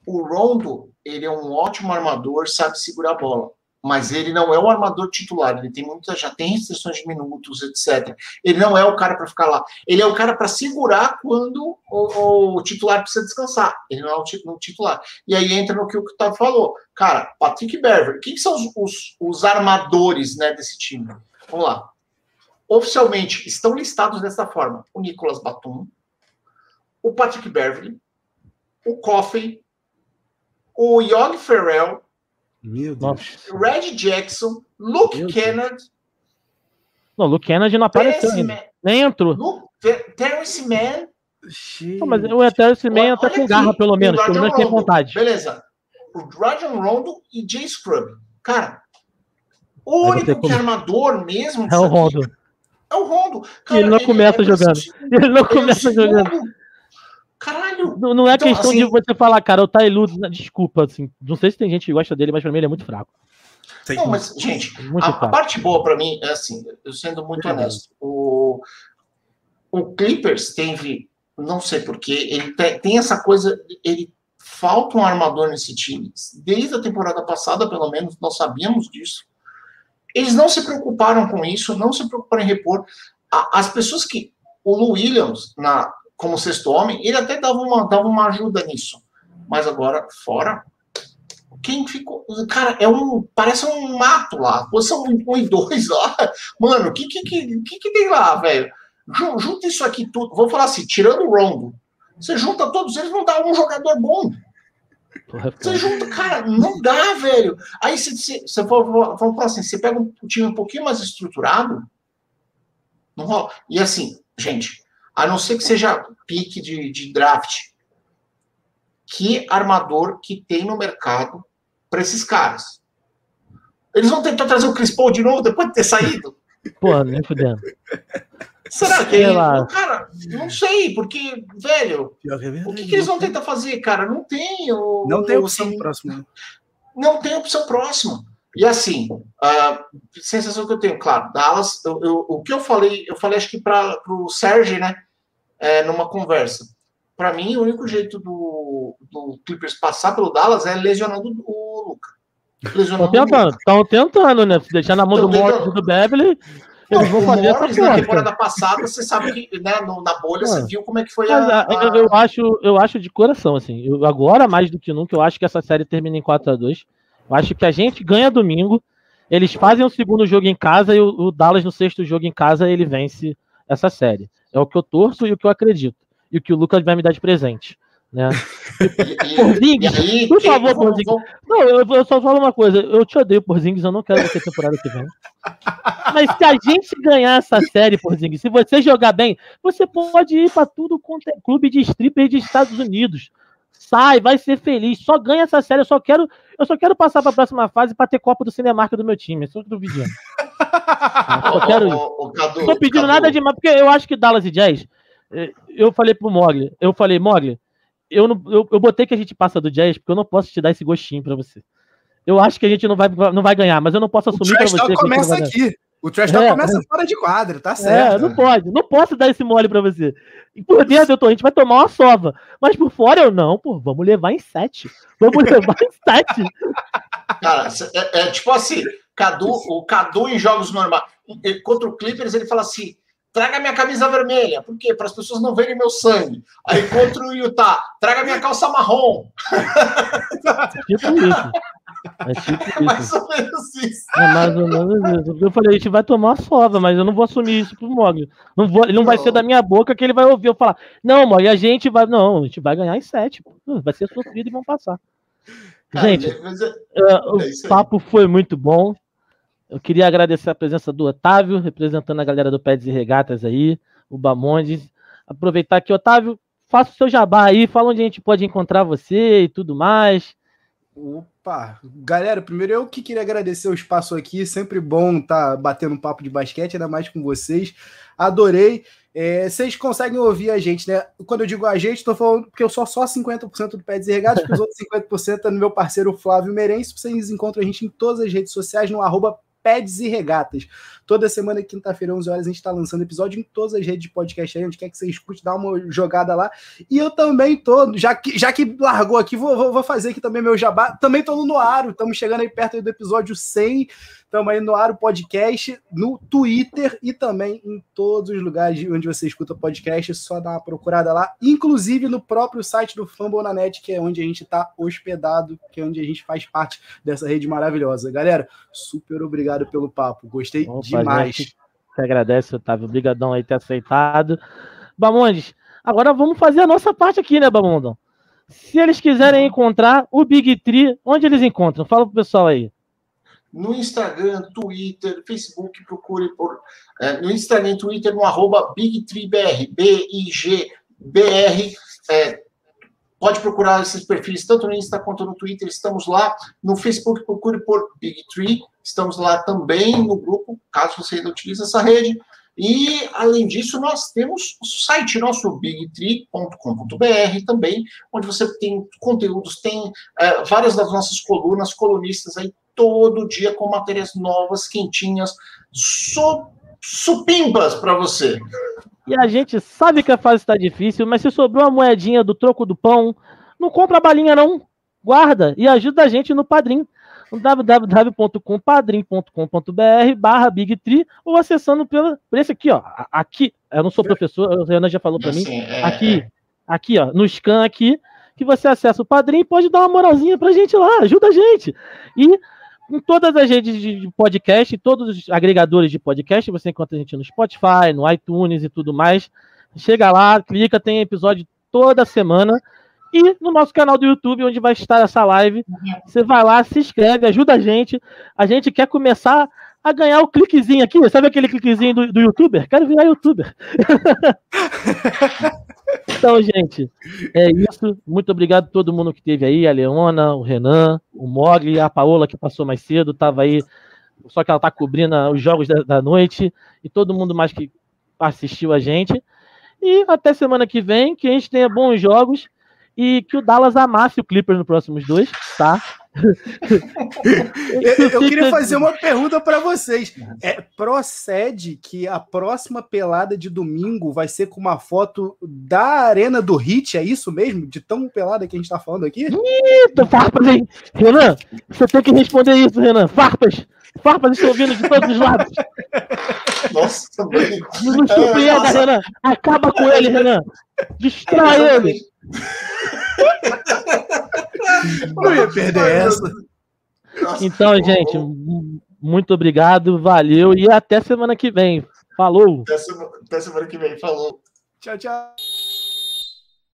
O Rondo, ele é um ótimo armador, sabe segurar a bola mas ele não é o armador titular, ele tem muita, já tem restrições de minutos, etc. Ele não é o cara para ficar lá. Ele é o cara para segurar quando o, o, titular precisa descansar. Ele não é o titular. E aí entra no que o Gustavo falou. Cara, Patrick Beverly, quem são os, os, os armadores né, desse time? Vamos lá. Oficialmente estão listados dessa forma: o Nicolas Batum, o Patrick Beverly, o Coffey, o Yogi Ferrell meu Deus. Red Jackson, Luke Meu Kennard. Não, Luke Kennard não apareceu ainda. Nem entrou. Luke, Terrence Mann. Não, mas o Terrence Mann tá com garra, pelo menos. Pelo menos tem vontade. Beleza. O Rajon Rondo e Jay Scrub. Cara, o único que é armador mesmo. É o Rondo. É o Rondo. Cara, ele não ele começa é jogando. Ele não começa jogando. Caralho! Não, não é então, questão assim, de você falar, cara, o Tailu, desculpa, assim, não sei se tem gente que gosta dele, mas pra mim ele é muito fraco. Não, mas, gente, a, a, parte boa para mim é assim, eu sendo muito honesto, o, o Clippers teve, não sei porquê, ele tem, tem essa coisa, ele falta um armador nesse time. Desde a temporada passada, pelo menos, nós sabíamos disso. Eles não se preocuparam com isso, não se preocuparam em repor. As pessoas que. O Lu Williams, na, como sexto homem, ele até dava uma, dava uma ajuda nisso. Mas agora, fora, quem ficou. Cara, é um. Parece um mato lá. Posição 1 e 2 lá. *laughs* Mano, o que, que, que, que, tem lá, velho? Junta isso aqui tudo. Vou falar assim, tirando o Rondo. Você junta todos eles, não dá um jogador bom. Você junta, cara, não dá, velho. Aí você, vamos falar assim, você pega um time um pouquinho mais estruturado, não rola. E assim, gente, a não ser que seja pique de, de draft. Que armador que tem no mercado para esses caras? Eles vão tentar trazer o Chris Paul de novo depois de ter saído? *laughs* Pô, nem fudendo. Será que ele, cara, não sei, porque, velho, é o que, que, eles vão tentar fazer, cara? Não tem. O, não tem opção assim, próxima. Não tem opção próxima. E assim, a sensação que eu tenho, claro, Dallas, eu, eu, o que eu falei, eu falei acho que para o Sérgio, né, é, numa conversa. Para mim, o único jeito do, do Clippers passar pelo Dallas é lesionando o Luca. Estão tentando, estão tentando, né? Deixar na mão do Morris do Beverly, eles vão fazer essa Morris, na temporada passada, você sabe que né, no, na bolha você viu como é que foi Mas, a, a... Eu, eu, acho, eu acho de coração, assim. Eu, agora, mais do que nunca, eu acho que essa série termina em 4 a 2 Eu acho que a gente ganha domingo. Eles fazem o segundo jogo em casa e o, o Dallas no sexto jogo em casa ele vence essa série. É o que eu torço e o que eu acredito. E o que o Lucas vai me dar de presente. Né? Porzingis, *laughs* por favor, Porzingis. Não, eu, eu, só falo uma coisa. Eu te odeio, Porzingis. Eu não quero você temporada que vem. Mas se a gente ganhar essa série, Porzingis, se você jogar bem, você pode ir para tudo quanto é clube de stripper de Estados Unidos. Sai, vai ser feliz. Só ganha essa série. Eu só quero, eu só quero passar para a próxima fase para ter Copa do Cinemark do meu time. Só do vídeo. Eu quero isso. Não tô pedindo Cadu. nada demais, porque eu acho que Dallas e Jazz. Eh, eu falei pro Mogli, eu falei, Mogli, eu, não, eu, eu botei que a gente passa do Jazz, porque eu não posso te dar esse gostinho para você. Eu acho que a gente não vai, não vai ganhar, mas eu não posso assumir para você. começa aqui. O trash talk é, começa é. fora de quadro, tá certo. É, não pode, não posso dar esse mole pra você. E por dentro eu tô, a gente vai tomar uma sova. Mas por fora eu não, pô, vamos levar em sete. Vamos *laughs* levar em sete. Cara, é, é, tipo assim, Cadu, o Cadu em jogos normais. Contra o Clippers, ele fala assim: traga minha camisa vermelha. Por quê? Para as pessoas não verem meu sangue. Aí contra o Utah, traga minha calça marrom. Tipo isso. É tipo *laughs* é isso. mais ou menos isso. É mais ou menos isso. Eu falei, a gente vai tomar uma sova, mas eu não vou assumir isso pro Mogli. Não vou, ele não, não, vai ser da minha boca que ele vai ouvir eu falar, não, Mogli, a gente vai. Não, a gente vai ganhar em sete. Vai ser sofrido e vão passar. Cara, gente, é, uh, o papo foi muito bom. Eu queria agradecer a presença do Otávio, representando a galera do Pés e Regatas aí, o Bamondes. Aproveitar que, Otávio, faça o seu jabá aí, fala onde a gente pode encontrar você e tudo mais. Opa, galera, primeiro eu que queria agradecer o espaço aqui, sempre bom estar tá batendo papo de basquete, ainda mais com vocês. Adorei. É, vocês conseguem ouvir a gente, né? Quando eu digo a gente, estou falando porque eu sou só 50% do Pé Desregados, porque os outros 50% é no meu parceiro Flávio Merenço. Vocês encontram a gente em todas as redes sociais, no arroba Peds e Regatas. Toda semana, quinta-feira, 11 horas, a gente está lançando episódio em todas as redes de podcast aí, onde quer que você escute, dá uma jogada lá. E eu também tô, já que, já que largou aqui, vou, vou, vou fazer aqui também meu jabá. Também tô no Noaro, estamos chegando aí perto do episódio 100. Estamos aí no Aro Podcast, no Twitter e também em todos os lugares onde você escuta podcast. Só dá uma procurada lá, inclusive no próprio site do Fambonanet, que é onde a gente está hospedado, que é onde a gente faz parte dessa rede maravilhosa. Galera, super obrigado pelo papo. Gostei Opa, demais. Gente, te agradece, Otávio. Obrigadão aí ter aceitado. Bamondes, agora vamos fazer a nossa parte aqui, né, Bamondão? Se eles quiserem encontrar o Big Tree, onde eles encontram? Fala pro pessoal aí no Instagram, Twitter, Facebook, procure por. É, no Instagram e Twitter, no arroba BigTreeBR, B-I-G-B-R. É, pode procurar esses perfis tanto no Insta quanto no Twitter, estamos lá. No Facebook, procure por BigTree, estamos lá também no grupo, caso você ainda utilize essa rede. E, além disso, nós temos o site nosso, bigtree.com.br também, onde você tem conteúdos, tem é, várias das nossas colunas, colunistas aí todo dia com matérias novas, quentinhas, su para você. E a gente sabe que a fase está difícil, mas se sobrou a moedinha do troco do pão, não compra a balinha não, guarda e ajuda a gente no Padrim no www.compadrim.com.br barra Big Tree ou acessando pelo, por esse aqui, ó. Aqui, eu não sou professor, a Ana já falou para mim. É... Aqui, aqui, ó, no scan aqui, que você acessa o Padrim e pode dar uma moralzinha pra gente lá, ajuda a gente. E em todas as redes de podcast, todos os agregadores de podcast, você encontra a gente no Spotify, no iTunes e tudo mais. Chega lá, clica, tem episódio toda semana. E no nosso canal do YouTube, onde vai estar essa live, você vai lá, se inscreve, ajuda a gente. A gente quer começar a ganhar o cliquezinho aqui. Sabe aquele cliquezinho do, do youtuber? Quero virar youtuber. *laughs* Então, gente, é isso. Muito obrigado a todo mundo que esteve aí, a Leona, o Renan, o Mogli, a Paola que passou mais cedo, estava aí, só que ela está cobrindo os jogos da, da, noite, e todo mundo mais que assistiu a gente. E até semana que vem, que a gente tenha bons jogos e que o Dallas amasse o Clippers nos próximos dois, tá? Eu, eu queria fazer uma pergunta para vocês. É, procede que a próxima pelada de domingo vai ser com uma foto da Arena do Hit? É isso mesmo? De tão pelada que a gente tá falando aqui? Eita, farpas, hein? Renan, você tem que responder isso, Renan. Farpas! Farpas estão vindo de todos os lados. *laughs* Nossa, Não surpreenda, Renan. Acaba com ele, Renan. Distrai ele. Não ia perder essa. Então, gente, muito obrigado, valeu e até semana que vem. Falou! Até semana, até semana que vem. Falou. Tchau, tchau.